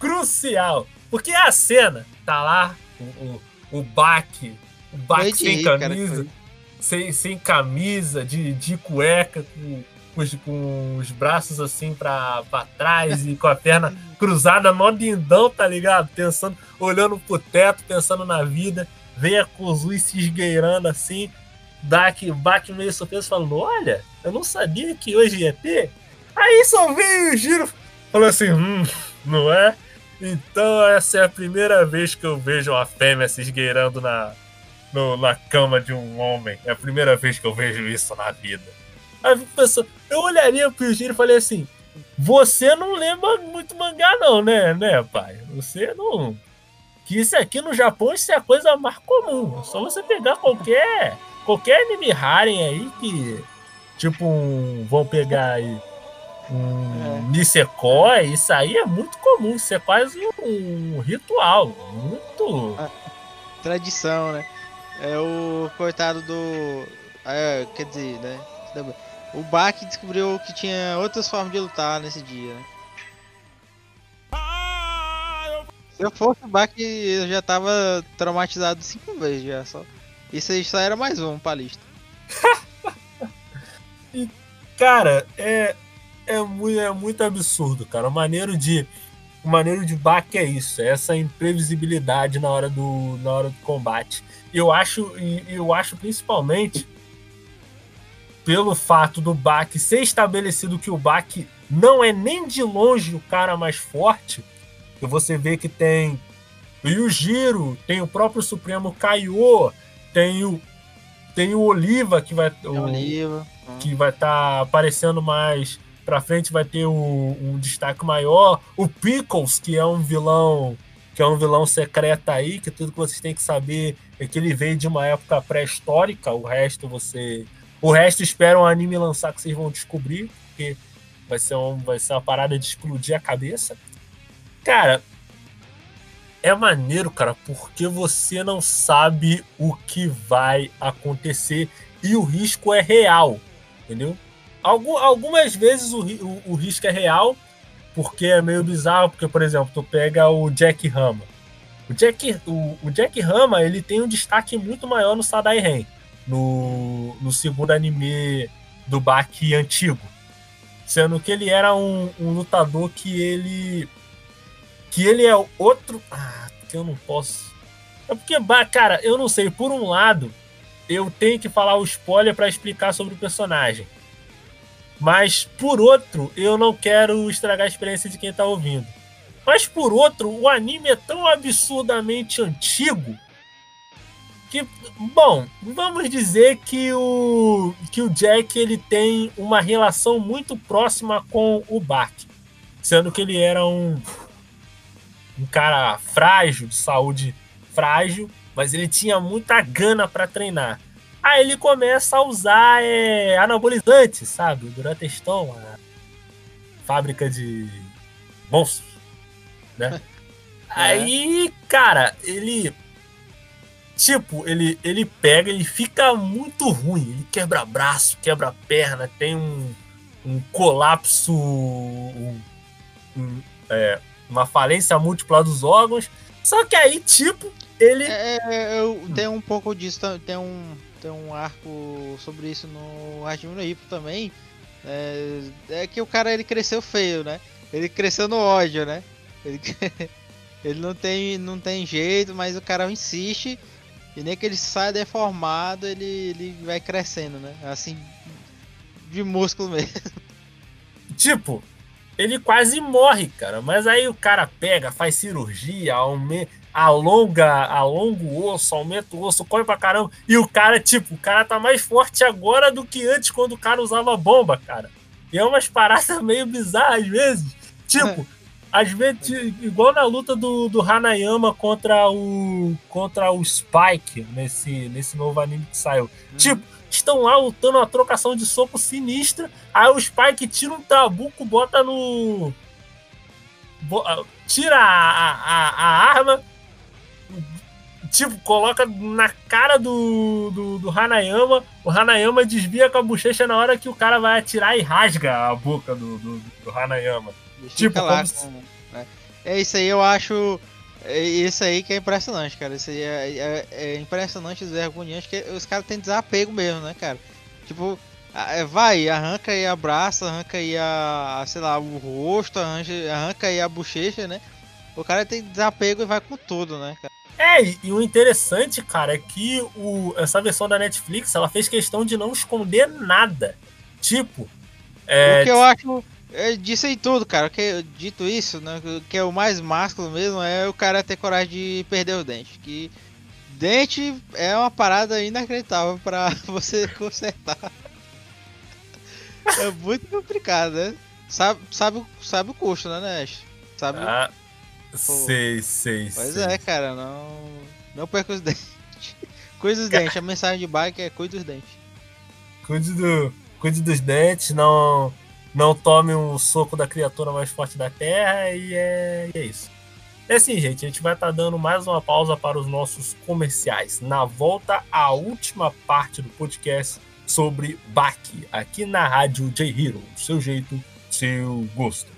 crucial. Porque a cena, tá lá, o, o, o Baki, o Baki sem rir, cara, camisa, foi. sem, sem camisa, de, de cueca, com, com os, com os braços assim pra, pra trás e com a perna cruzada, mó lindão, tá ligado? Pensando, olhando pro teto, pensando na vida, vem a Kozui se esgueirando assim, Baki, Baki meio surpreso, falando: Olha, eu não sabia que hoje ia ter. Aí só veio o giro, falou assim: Hum, não é? Então essa é a primeira vez que eu vejo uma fêmea se esgueirando na, no- na cama de um homem. É a primeira vez que eu vejo isso na vida. Aí eu eu olharia pro Yujiro e falei assim: Você não lembra muito mangá, não, né, né, pai? Você não. Que isso aqui no Japão isso é a coisa mais comum. Só você pegar qualquer qualquer anime Harem aí que tipo um, vão pegar aí um é. Nisekoi, isso aí é muito comum, isso é quase um ritual, muito tradição, né? É o coitado do é, quer dizer, né? O Baki descobriu que tinha outras formas de lutar nesse dia? Se eu fosse o Baki, eu já tava traumatizado cinco vezes já. Só. Isso aí só era mais um pra lista. e, cara, é, é, muito, é muito absurdo, cara. O maneiro de. O maneiro de Baki é isso, é essa imprevisibilidade na hora do, na hora do combate. Eu acho, eu acho principalmente pelo fato do Bak ser estabelecido que o Bak não é nem de longe o cara mais forte, que você vê que tem o Yujiro, tem o próprio Supremo Kaiô, tem o tem o Oliva que vai o, Oliva. que vai estar tá aparecendo mais para frente vai ter um, um, destaque maior, o Pickles que é um vilão que é um vilão secreto aí, que tudo que vocês têm que saber é que ele veio de uma época pré-histórica, o resto você o resto espera um anime lançar que vocês vão descobrir, porque vai ser, um, vai ser uma parada de explodir a cabeça. Cara, é maneiro, cara, porque você não sabe o que vai acontecer e o risco é real, entendeu? algumas vezes o, o, o, risco é real, porque é meio bizarro, porque, por exemplo, tu pega o Jack Rama. O Jack, o, o Jack Rama, ele tem um destaque muito maior no Sadai Ren no, no segundo anime do Baki antigo. Sendo que ele era um, um lutador que ele. Que ele é outro. Ah, que eu não posso. É porque, cara, eu não sei. Por um lado, eu tenho que falar o spoiler para explicar sobre o personagem. Mas, por outro, eu não quero estragar a experiência de quem tá ouvindo. Mas, por outro, o anime é tão absurdamente antigo que bom, vamos dizer que o que o Jack ele tem uma relação muito próxima com o Bart, sendo que ele era um um cara frágil, de saúde frágil, mas ele tinha muita gana para treinar. Aí ele começa a usar é, anabolizante, sabe? Durante a fábrica de monstros, né? É. Aí, cara, ele Tipo, ele, ele pega, ele fica muito ruim. Ele quebra braço, quebra perna, tem um, um colapso, um, um, é, uma falência múltipla dos órgãos. Só que aí, tipo, ele. É, é eu, tem um pouco disso, tem um, tem um arco sobre isso no Hajime Hippo também. É, é, que o cara ele cresceu feio, né? Ele cresceu no ódio, né? Ele, ele não, tem, não tem jeito, mas o cara insiste e nem que ele sai deformado, ele, ele vai crescendo, né? Assim, de músculo mesmo. Tipo, ele quase morre, cara. Mas aí o cara pega, faz cirurgia, aumenta, alonga, alonga o osso, aumenta o osso, corre pra caramba. E o cara, tipo, o cara tá mais forte agora do que antes, quando o cara usava bomba, cara. E é umas paradas meio bizarras às vezes. Tipo, às vezes, igual na luta do, do Hanayama contra o contra o Spike nesse, nesse novo anime que saiu. Hum. Tipo, estão lá lutando uma trocação de soco sinistra. Aí o Spike tira um tabuco, bota no. Ah, tira a, a, a arma, tipo, coloca na cara do, do, do, Hanayama. O Hanayama desvia com a bochecha na hora que o cara vai atirar e rasga a boca do, do, do Hanayama tipo, lá com, né? É isso aí, eu acho. É isso aí que é impressionante, cara. Isso aí é, é, é impressionante, vergonhante, que os caras têm desapego mesmo, né, cara? Tipo, é, vai, arranca aí a braça, arranca aí a, sei lá, o rosto, arranca, arranca aí a bochecha, né? O cara tem desapego e vai com tudo, né, cara? É, e o interessante, cara, é que o, essa versão da Netflix, ela fez questão de não esconder nada. Tipo, é, o que eu acho é, disse aí tudo, cara. Que, dito isso, né? Que é o mais másculo mesmo é o cara ter coragem de perder o dente. Que dente é uma parada inacreditável para você consertar. é muito complicado, né? Sabe, sabe, sabe o custo, né, Nash? Sabe? Ah, Sei, sei, Pois sei. é, cara, não. Não perca os dentes. Cuide dos dentes. A mensagem de bike é cuide dos dentes. Cuide, do, cuide dos dentes, não, não tome um soco da criatura mais forte da Terra e é, e é isso. É assim, gente, a gente vai estar dando mais uma pausa para os nossos comerciais. Na volta, a última parte do podcast sobre Baki, aqui na rádio J Hero. Seu jeito, seu gosto.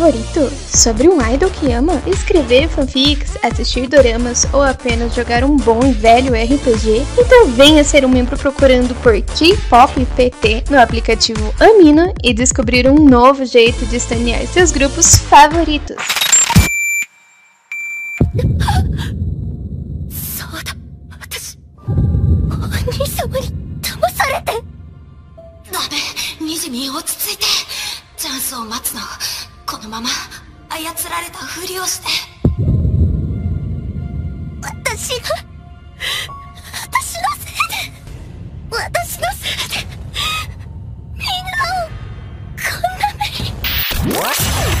Sobre um idol que ama? Escrever fanfics, assistir doramas ou apenas jogar um bom e velho RPG? Então venha ser um membro procurando por K-Pop PT no aplicativo Amino e descobrir um novo jeito de estanear seus grupos favoritos. そうだ私お兄様に騙されてダメニジミ落ち着いてチャンスを待つの このまま操られたふりをして。私が私のせいで私のせいでみんなをこんな目に。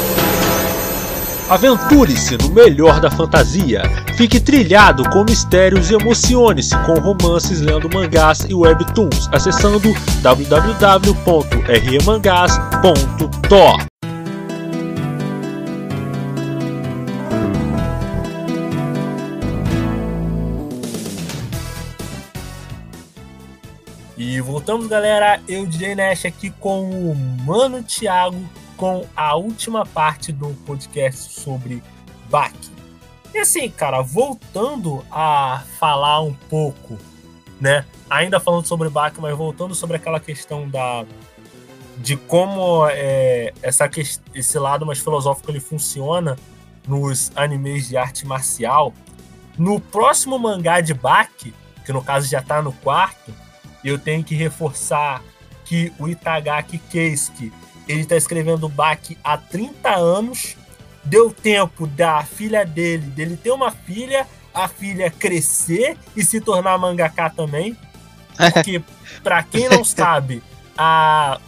Aventure-se no melhor da fantasia. Fique trilhado com mistérios e emocione-se com romances lendo mangás e webtoons acessando www.rmangás.to. E voltamos, galera. Eu, DJ Nash, aqui com o Mano Thiago, com a última parte do podcast sobre Baki. E assim, cara, voltando a falar um pouco, né? Ainda falando sobre Baki, mas voltando sobre aquela questão da de como é, essa, esse lado mais filosófico ele funciona nos animes de arte marcial. No próximo mangá de Baki, que no caso já tá no quarto, eu tenho que reforçar que o Itagaki Keisuke ele tá escrevendo Baki há 30 anos. Deu tempo da filha dele, dele ter uma filha, a filha crescer e se tornar mangaka também. Porque, pra quem não sabe, a,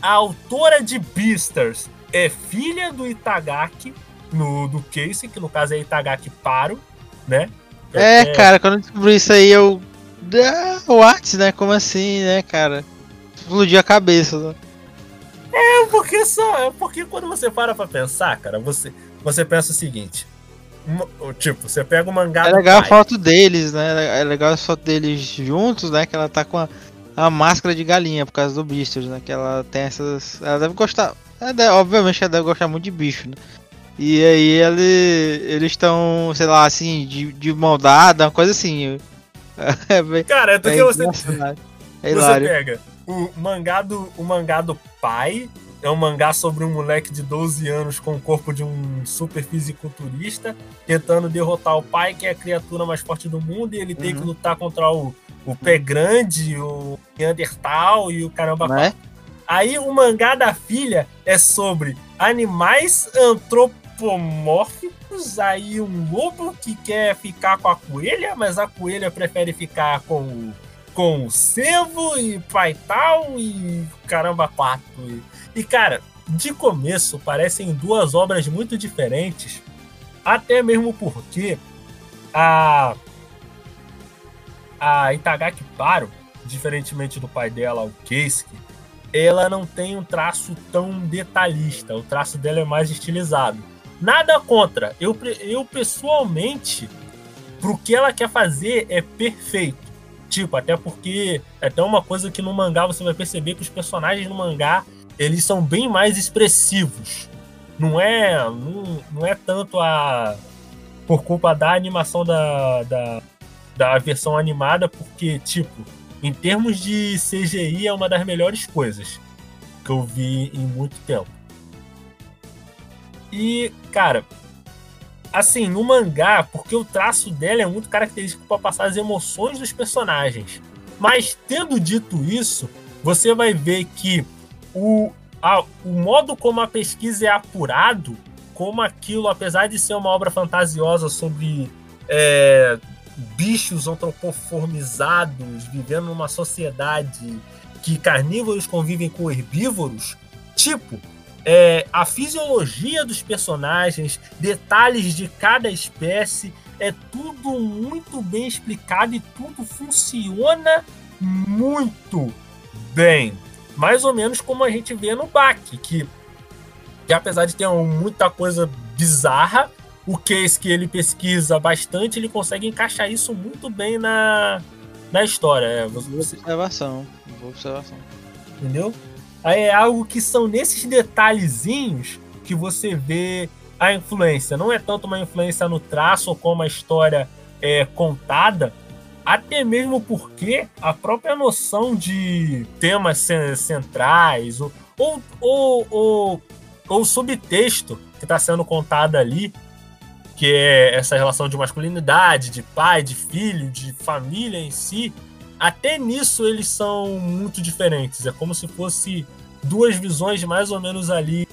a autora de Beastars é filha do Itagaki, no, do Casey, que no caso é Itagaki Paro, né? É, cara, quando eu descobri isso aí, eu. Ah, what, né? Como assim, né, cara? Explodiu a cabeça. Né? É porque só, é porque quando você para pra pensar, cara, você, você pensa o seguinte. Tipo, você pega o mangá É legal a pai. foto deles, né? É legal a foto deles juntos, né? Que ela tá com a, a máscara de galinha por causa do Beasters, né? Que ela tem essas. Ela deve gostar. ela deve- obviamente ela deve gostar muito de bicho, né? E aí ele, eles estão, sei lá, assim, de, de mão dada, uma coisa assim. É bem, Cara, é porque é você. É você pega o mangá, do, o mangá do pai, é um mangá sobre um moleque de 12 anos com o corpo de um super fisiculturista, tentando derrotar o pai, que é a criatura mais forte do mundo, e ele tem Uhum. que lutar contra o, o pé grande, o Neandertal e o caramba quatro. Aí o mangá da filha é sobre animais antropomórficos, aí um lobo que quer ficar com a coelha, mas a coelha prefere ficar com o, com o cervo e pai tal e caramba quatro. E, e, cara, de começo parecem duas obras muito diferentes, até mesmo porque a a Itagaki Paro, diferentemente do pai dela, o Keisuke, ela não tem um traço tão detalhista. O traço dela é mais estilizado. Nada contra. Eu, eu pessoalmente pro que ela quer fazer é perfeito. Tipo, até porque é até uma coisa que no mangá você vai perceber que os personagens no mangá eles são bem mais expressivos. Não é, não, não é tanto a por culpa da animação da, da, da versão animada, porque, tipo, em termos de CGI é uma das melhores coisas que eu vi em muito tempo. E, cara, assim, no mangá, porque o traço dela é muito característico para passar as emoções dos personagens. Mas, tendo dito isso, você vai ver que o, a, o modo como a pesquisa é apurado, como aquilo, apesar de ser uma obra fantasiosa sobre é, bichos antropoformizados vivendo numa sociedade que carnívoros convivem com herbívoros, tipo, é, a fisiologia dos personagens, detalhes de cada espécie, é tudo muito bem explicado e tudo funciona muito bem. Mais ou menos como a gente vê no Bach, que, que apesar de ter muita coisa bizarra, o case que ele pesquisa bastante, ele consegue encaixar isso muito bem na, na história. É, você... Boa observação. Boa observação. Entendeu? É algo que são nesses detalhezinhos que você vê a influência. Não é tanto uma influência no traço como a história é contada, até mesmo porque a própria noção de temas centrais ou, ou, ou, ou, ou subtexto que está sendo contado ali, que é essa relação de masculinidade, de pai, de filho, de família em si, até nisso eles são muito diferentes. É como se fosse duas visões mais ou menos ali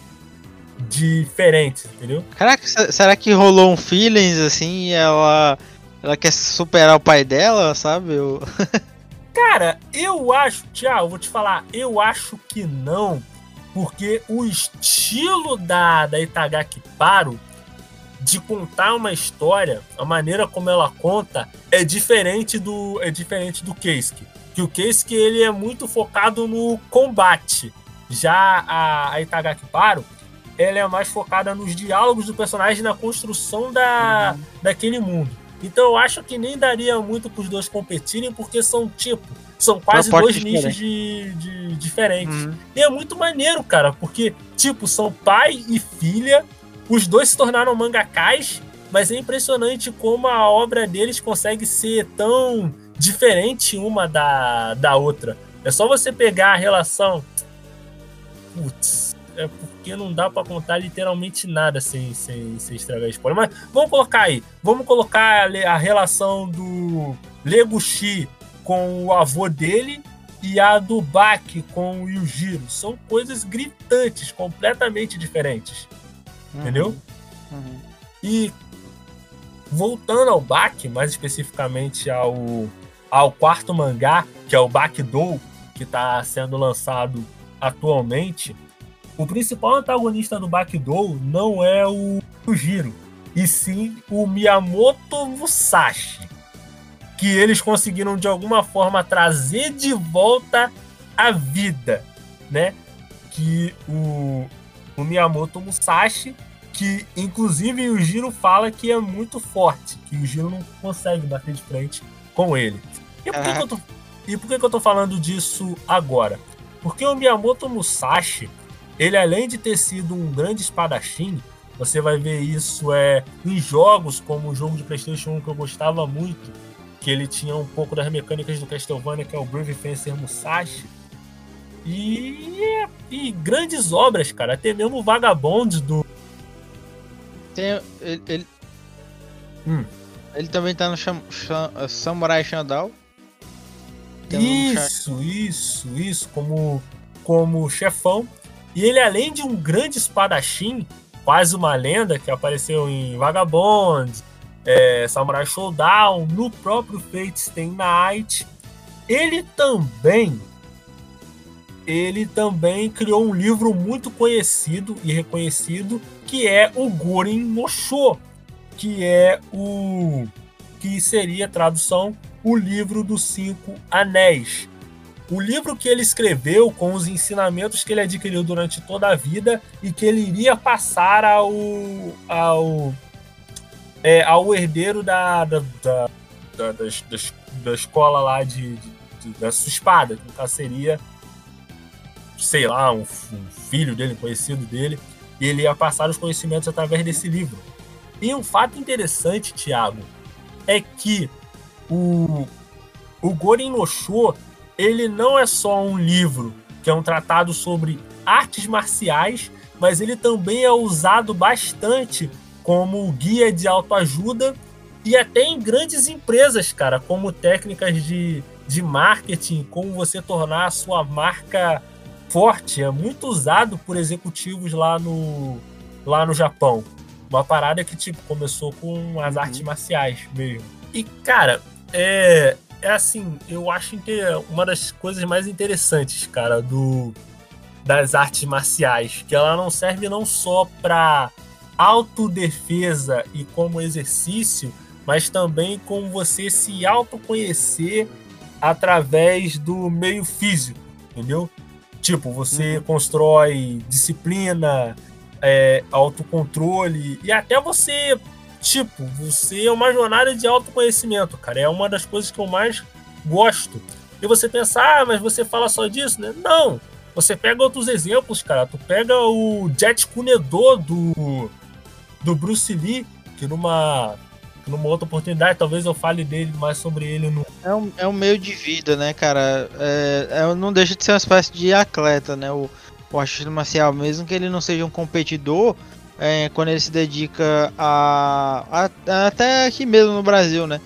diferentes, entendeu? Caraca, será que rolou um feelings assim e ela ela quer superar o pai dela, sabe? Eu... Cara, eu acho, Tiago, vou te falar, eu acho que não, porque o estilo da, da Itagaki Paro de contar uma história, a maneira como ela conta é diferente do é diferente do Keisuke. Que o Keisuke ele é muito focado no combate. Já a, a Itagaki Paro, ela é mais focada nos diálogos do personagem na construção da, uhum. daquele mundo. Então eu acho que nem daria muito para os dois competirem, porque são tipo, são quase dois nichos de, de, diferentes. Uhum. E é muito maneiro, cara, porque, tipo, são pai e filha os dois se tornaram mangakais, mas é impressionante como a obra deles consegue ser tão diferente uma da, da outra. É só você pegar a relação. Putz, é porque não dá para contar literalmente nada sem, sem, sem estragar spoiler. Mas vamos colocar aí. Vamos colocar a, a relação do Leguchi com o avô dele e a do Baki com o Yujiro. São coisas gritantes, completamente diferentes. Uhum. Entendeu? Uhum. E voltando ao Bak, mais especificamente ao, ao quarto mangá, que é o Bakdou, que está sendo lançado atualmente, o principal antagonista do Bakdou não é o Jiro, e sim o Miyamoto Musashi, que eles conseguiram de alguma forma trazer de volta à vida, né? Que o o Miyamoto Musashi, que inclusive o Giro fala que é muito forte, que o Giro não consegue bater de frente com ele. E por, que, que, eu, tô, e por que, que eu tô falando disso agora? Porque o Miyamoto Musashi, ele além de ter sido um grande espadachim, você vai ver isso é, em jogos como o jogo de PlayStation 1 que eu gostava muito, que ele tinha um pouco das mecânicas do Castlevania, que é o Brave Fencer Musashi e, e grandes obras, cara. Até mesmo o Vagabond do. Tem, ele, ele, hum. ele também tá no Sham, Sham, Samurai Shandal. Isso, isso, isso, como, como chefão. E ele, além de um grande espadachim, quase uma lenda que apareceu em Vagabond, é, Samurai Showdown, no próprio Fate Stay Night, ele também ele também criou um livro muito conhecido e reconhecido que é o Gorin no Sho, que é o que seria a tradução o livro dos cinco anéis. O livro que ele escreveu com os ensinamentos que ele adquiriu durante toda a vida e que ele iria passar ao, ao é, ao herdeiro da, da, da, da, da, da, escola lá de, de, de, da sua espada, que seria, sei lá, um, um filho dele, um conhecido dele, e ele ia passar os conhecimentos através desse livro. E um fato interessante, Thiago, é que o, o Gorin no Sho, ele não é só um livro que é um tratado sobre artes marciais, mas ele também é usado bastante como guia de autoajuda e até em grandes empresas, cara, como técnicas de, de marketing, como você tornar a sua marca forte. É muito usado por executivos lá no, lá no Japão. Uma parada que, tipo, começou com as uhum. artes marciais mesmo. E, cara, é, é assim, eu acho que uma das coisas mais interessantes, cara, do das artes marciais, que ela não serve não só para autodefesa e como exercício, mas também como você se autoconhecer através do meio físico, entendeu? Tipo, você uhum. constrói disciplina, é, autocontrole e até você, tipo, você é uma jornada de autoconhecimento, cara. É uma das coisas que eu mais gosto. E você pensar, ah, mas você fala só disso, né? Não. Você pega outros exemplos, cara. Tu pega o Jet Kunedo do, do Bruce Lee, que numa, numa outra oportunidade, talvez eu fale dele mais sobre ele no. É um, é um meio de vida, né, cara? É, é, não deixa de ser uma espécie de atleta, né? O, o artista marcial, mesmo que ele não seja um competidor, é, quando ele se dedica a, a, Até aqui mesmo no Brasil, né?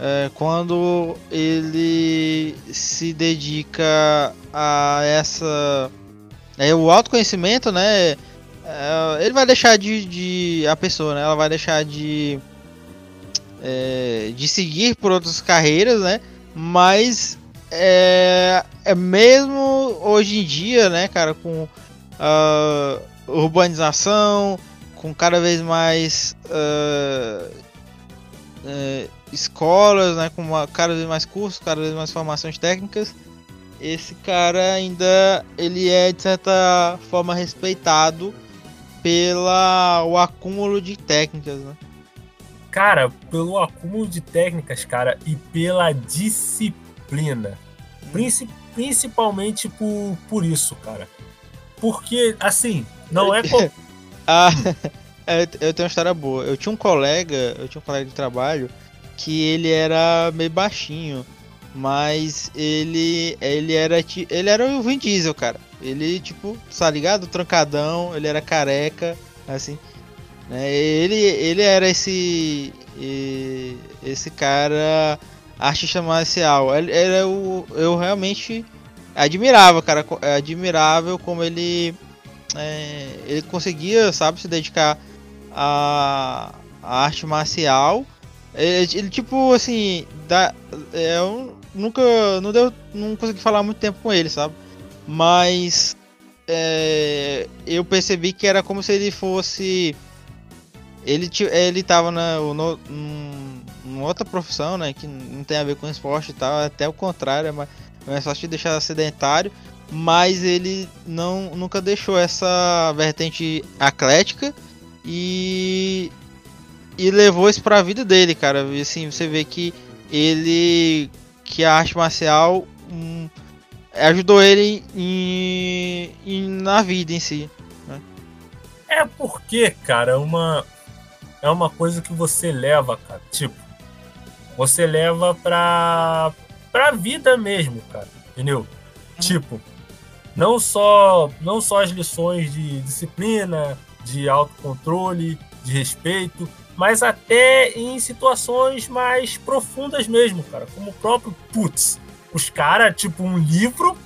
É, quando ele se dedica a essa. É, o autoconhecimento, né? É, ele vai deixar de, de, A pessoa, né? Ela vai deixar de. É, de seguir por outras carreiras, né? Mas é, é mesmo hoje em dia, né, cara, com uh, urbanização, com cada vez mais uh, escolas, né, com uma, cada vez mais cursos, cada vez mais formações técnicas, esse cara ainda ele é de certa forma respeitado pela o acúmulo de técnicas, né? Cara, pelo acúmulo de técnicas, cara, e pela disciplina. Princi principalmente por, por isso, cara. Porque, assim, não é. ah, eu tenho uma história boa. Eu tinha um colega, eu tinha um colega de trabalho que ele era meio baixinho, mas ele ele era ele era o Vin Diesel, cara. Ele tipo, tá ligado? Trancadão, ele era careca, assim. Né? Ele ele era esse esse cara artista marcial. Ele era o eu realmente admirava, cara, é admirável como ele é, ele conseguia, sabe, se dedicar a, a arte marcial ele, ele tipo, assim, dá, é, eu nunca, não deu, não consegui falar muito tempo com ele, sabe? Mas é, eu percebi que era como se ele fosse, ele ele tava na, no, numa outra profissão, né, que não tem a ver com esporte e tal, até o contrário, é mas é só te deixar sedentário, mas ele não nunca deixou essa vertente atlética e e levou isso pra vida dele, cara. E assim, você vê que ele. que a arte marcial hum, ajudou ele em, em, na vida em si. Né? É porque, cara, é uma. É uma coisa que você leva, cara. Tipo, você leva pra. pra vida mesmo, cara. Entendeu? Uhum. Tipo, não só, não só as lições de disciplina, de autocontrole, de respeito, mas até em situações mais profundas mesmo, cara. Como o próprio Putz. Os caras, tipo, um livro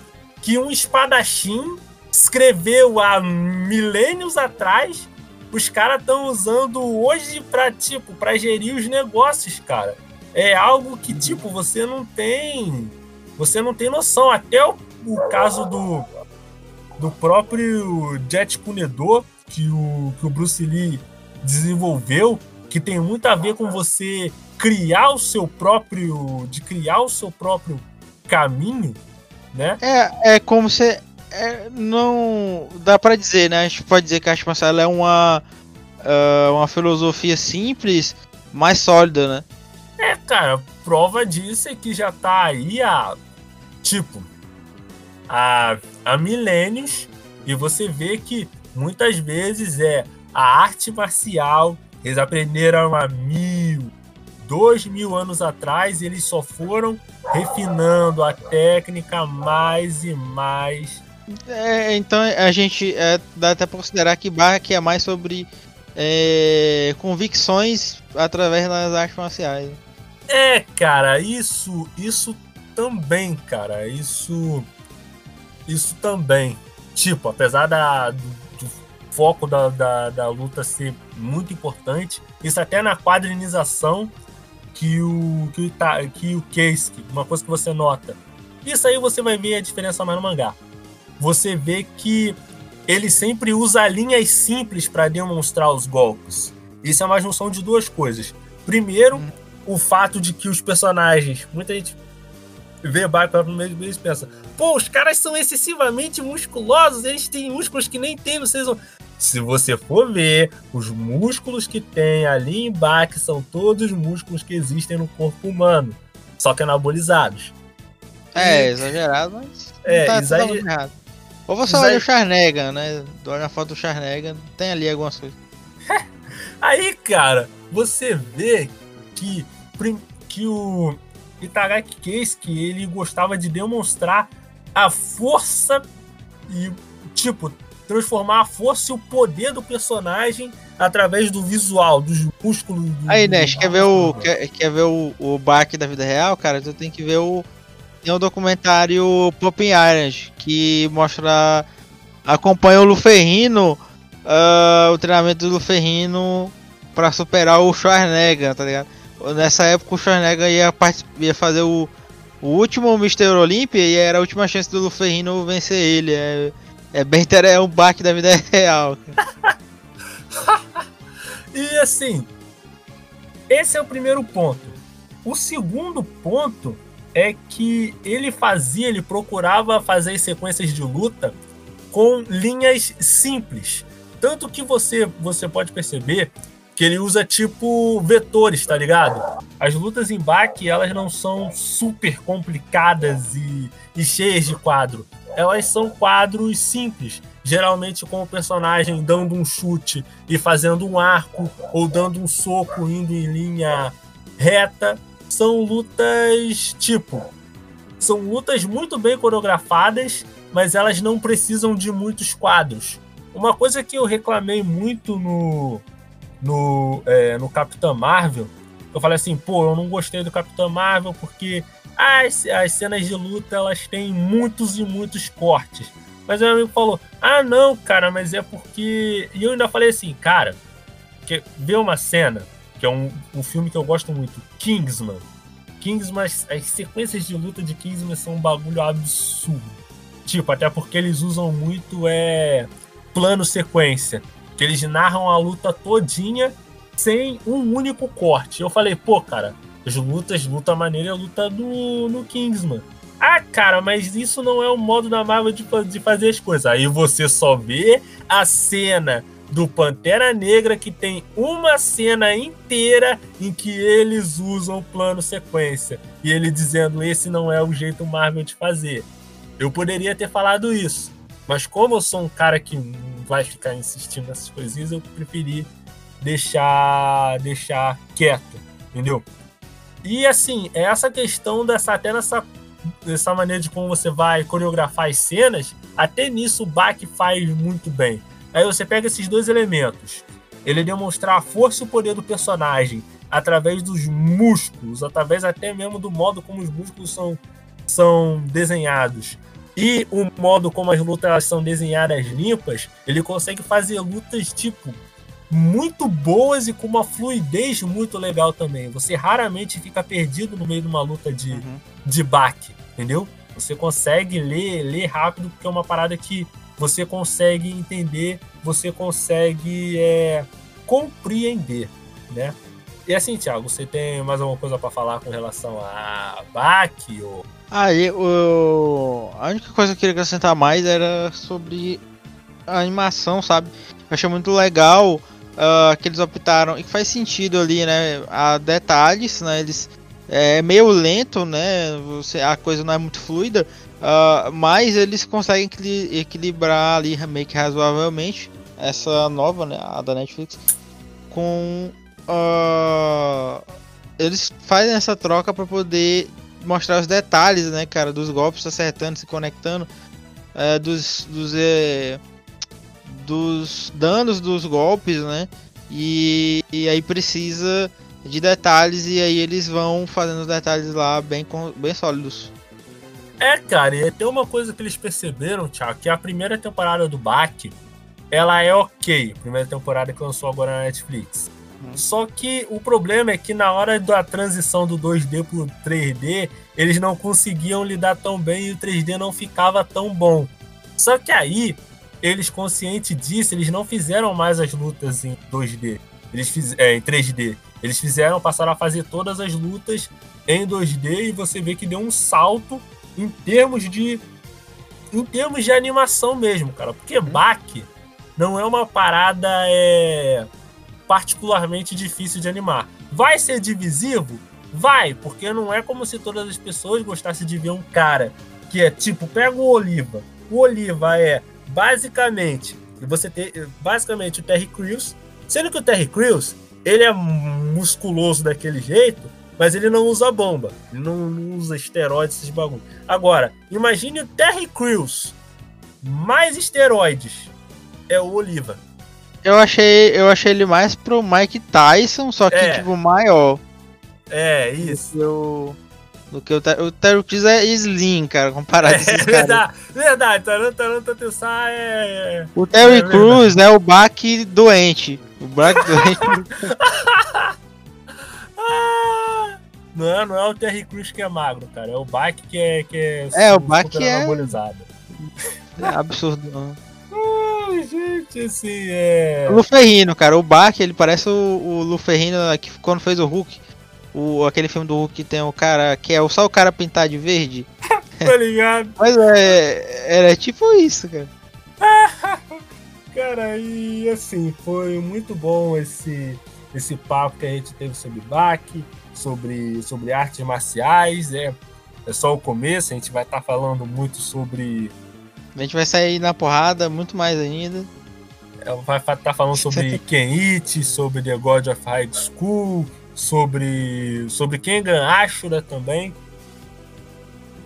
que um espadachim escreveu há milênios atrás. Os caras estão usando hoje para tipo, para gerir os negócios, cara. É algo que, tipo, você não tem. Você não tem noção. Até o, o caso do, do próprio Jet Punedor, que o, que o Bruce Lee desenvolveu, que tem muito a ver com você criar o seu próprio, de criar o seu próprio caminho, né? É, é como se é, não dá para dizer, né? A gente pode dizer que a arte marcial é uma uh, uma filosofia simples mais sólida, né? É, cara, prova disso é que já tá aí há, tipo, há, há milênios e você vê que muitas vezes é a arte marcial, eles aprenderam há mil, dois mil anos atrás, eles só foram refinando a técnica mais e mais. É, então a gente é, dá até pra considerar que Bach é mais sobre é, convicções através das artes marciais. É, cara, isso, isso também, cara, isso, isso também. Tipo, apesar da, do, do foco da, da, da, luta ser muito importante, isso até na quadrinização que o que o, que o Keisuke, uma coisa que você nota. Isso aí você vai ver a diferença mais no mangá. Você vê que ele sempre usa linhas simples para demonstrar os golpes. Isso é uma junção de duas coisas. Primeiro, hum. o fato de que os personagens, muita gente vê Baipa no meio e pensa: pô, os caras são excessivamente musculosos, eles têm músculos que nem tem no Season. Se você for ver, os músculos que tem ali embaixo são todos músculos que existem no corpo humano, só que anabolizados. É, exagerado, mas. É, tá, exager... Ou você olha o Charnegan, né? Olha a foto do Charnegan, tem ali algumas coisas. Aí, cara, você vê que, que o Itagaki Keisuke, ele gostava de demonstrar a força e, tipo, transformar a força e o poder do personagem através do visual, dos músculos. Do, Aí, Nesh, quer ver o quer, quer ver o, o Bach da vida real, cara? Tu tem que ver o tem o documentário Popping Irons, que mostra. acompanha o Luferrino, uh, o treinamento do Luferrino para superar o Schwarzenegger, tá ligado? Nessa época o Schwarzenegger ia, ia fazer o, o último Mr. Olympia e era a última chance do Luferrino vencer ele. É, é bem é um baque da vida real. e assim, esse é o primeiro ponto. O segundo ponto é que ele fazia, ele procurava fazer as sequências de luta com linhas simples. Tanto que você, você pode perceber que ele usa tipo vetores, tá ligado? As lutas em baque, elas não são super complicadas e, e cheias de quadro. Elas são quadros simples, geralmente com o personagem dando um chute e fazendo um arco, ou dando um soco indo em linha reta são lutas tipo. São lutas muito bem coreografadas, mas elas não precisam de muitos quadros. Uma coisa que eu reclamei muito no, no, é, no Capitão Marvel, eu falei assim, pô, eu não gostei do Capitão Marvel porque as, as cenas de luta elas têm muitos e muitos cortes. Mas meu amigo falou, ah não, cara, mas é porque. E eu ainda falei assim, cara, que, vê uma cena que é um, um filme que eu gosto muito, Kingsman. Kingsman, as, as sequências de luta de Kingsman são um bagulho absurdo. Tipo, até porque eles usam muito é plano sequência, que eles narram a luta todinha sem um único corte. Eu falei, pô, cara, as lutas, luta maneira é a luta do no Kingsman. Ah, cara, mas isso não é o modo da Marvel de, de fazer as coisas. Aí você só vê a cena do Pantera Negra que tem uma cena inteira em que eles usam plano sequência e ele dizendo esse não é o jeito Marvel de fazer. Eu poderia ter falado isso, mas como eu sou um cara que não vai ficar insistindo nessas coisinhas, eu preferi deixar deixar quieto, entendeu? E assim, essa questão dessa até nessa dessa maneira de como você vai coreografar as cenas, até nisso o Bach faz muito bem Aí você pega esses dois elementos. Ele demonstrar a força e o poder do personagem através dos músculos, através até mesmo do modo como os músculos são, são desenhados e o modo como as lutas são desenhadas limpas, ele consegue fazer lutas tipo muito boas e com uma fluidez muito legal também. Você raramente fica perdido no meio de uma luta de, uhum. de baque, entendeu? Você consegue ler, ler rápido, porque é uma parada que você consegue entender, você consegue é, compreender, né? E assim, Thiago, você tem mais alguma coisa para falar com relação a BAC? Ou... Aí, o... a única coisa que eu queria acrescentar mais era sobre a animação, sabe? Eu achei muito legal uh, que eles optaram e faz sentido ali, né? A detalhes, né? Eles é meio lento, né? Você, a coisa não é muito fluida, uh, mas eles conseguem equilibrar ali meio que razoavelmente essa nova, né? A da Netflix com uh, eles fazem essa troca para poder mostrar os detalhes, né, cara, dos golpes acertando, se conectando, é, dos, dos, é, dos danos dos golpes, né? E, e aí precisa de detalhes e aí eles vão fazendo os detalhes lá bem, bem sólidos. É, cara, e tem uma coisa que eles perceberam, Thiago, que a primeira temporada do Bach, ela é ok, a primeira temporada que lançou agora na Netflix. Uhum. Só que o problema é que na hora da transição do 2D pro 3D, eles não conseguiam lidar tão bem e o 3D não ficava tão bom. Só que aí, eles conscientes disso, eles não fizeram mais as lutas em 2D. Eles fiz, é, em 3D. Eles fizeram, passaram a fazer todas as lutas em 2D e você vê que deu um salto em termos de em termos de animação mesmo, cara. Porque uhum. Bach não é uma parada é, particularmente difícil de animar. Vai ser divisivo? Vai, porque não é como se todas as pessoas gostassem de ver um cara que é tipo, pega o Oliva. O Oliva é basicamente, você tem basicamente o Terry Crews, sendo que o Terry Crews, ele é musculoso daquele jeito, mas ele não usa bomba, ele não, não usa esteroides, esses bagulho. Agora, imagine o Terry Crews mais esteroides, é o Oliva. Eu achei, eu achei ele mais pro Mike Tyson, só que é. tipo maior. É, isso. Do que o, o Terry Crews é slim, cara, comparado é, a esses verdade, Verdade, Tarantino Tessar é, é... O Terry é Crews é o Bach doente. O Bach doente... não, não é o Terry Crews que é magro, cara. É o Bach que é... Que é, é o que é... É absurdo gente, assim, é. O Luferrino, cara. O Bach, ele parece o, o Luferrino que quando fez o Hulk. O, aquele filme do Hulk que tem o cara. Que é só o cara pintar de verde. tá ligado? Mas é. É tipo isso, cara. cara, e assim, foi muito bom esse, esse papo que a gente teve sobre Bach, sobre, sobre artes marciais. É, é só o começo, a gente vai estar tá falando muito sobre a gente vai sair na porrada muito mais ainda. É, vai estar tá falando sobre Kenite, sobre The God of High School, sobre, sobre Kengan Ashura também.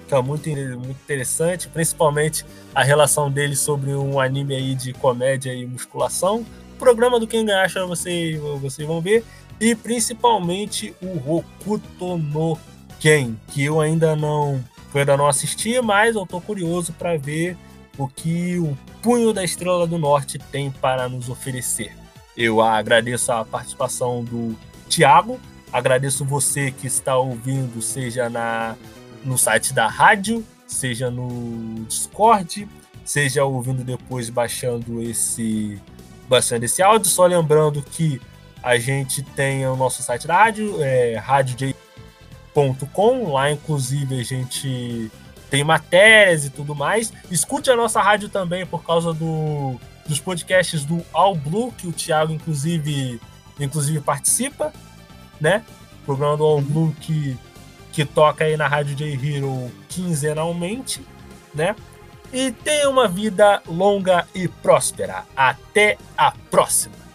Que é muito, muito interessante, principalmente a relação dele sobre um anime aí de comédia e musculação. O programa do Kengan Ashura vocês, vocês vão ver. E principalmente o Hokuto no Ken, que eu ainda não, eu ainda não assisti, mas eu tô curioso para ver o que o Punho da Estrela do Norte tem para nos oferecer. Eu agradeço a participação do Tiago, agradeço você que está ouvindo, seja na, no site da rádio, seja no Discord, seja ouvindo depois baixando esse baixando esse áudio. Só lembrando que a gente tem o nosso site rádio, é radioj.com, lá inclusive a gente tem matérias e tudo mais. Escute a nossa rádio também por causa do, dos podcasts do All Blue, que o Thiago, inclusive, inclusive participa, né? O programa do All Blue que, que toca aí na Rádio J Hero quinzenalmente, né? E tenha uma vida longa e próspera. Até a próxima!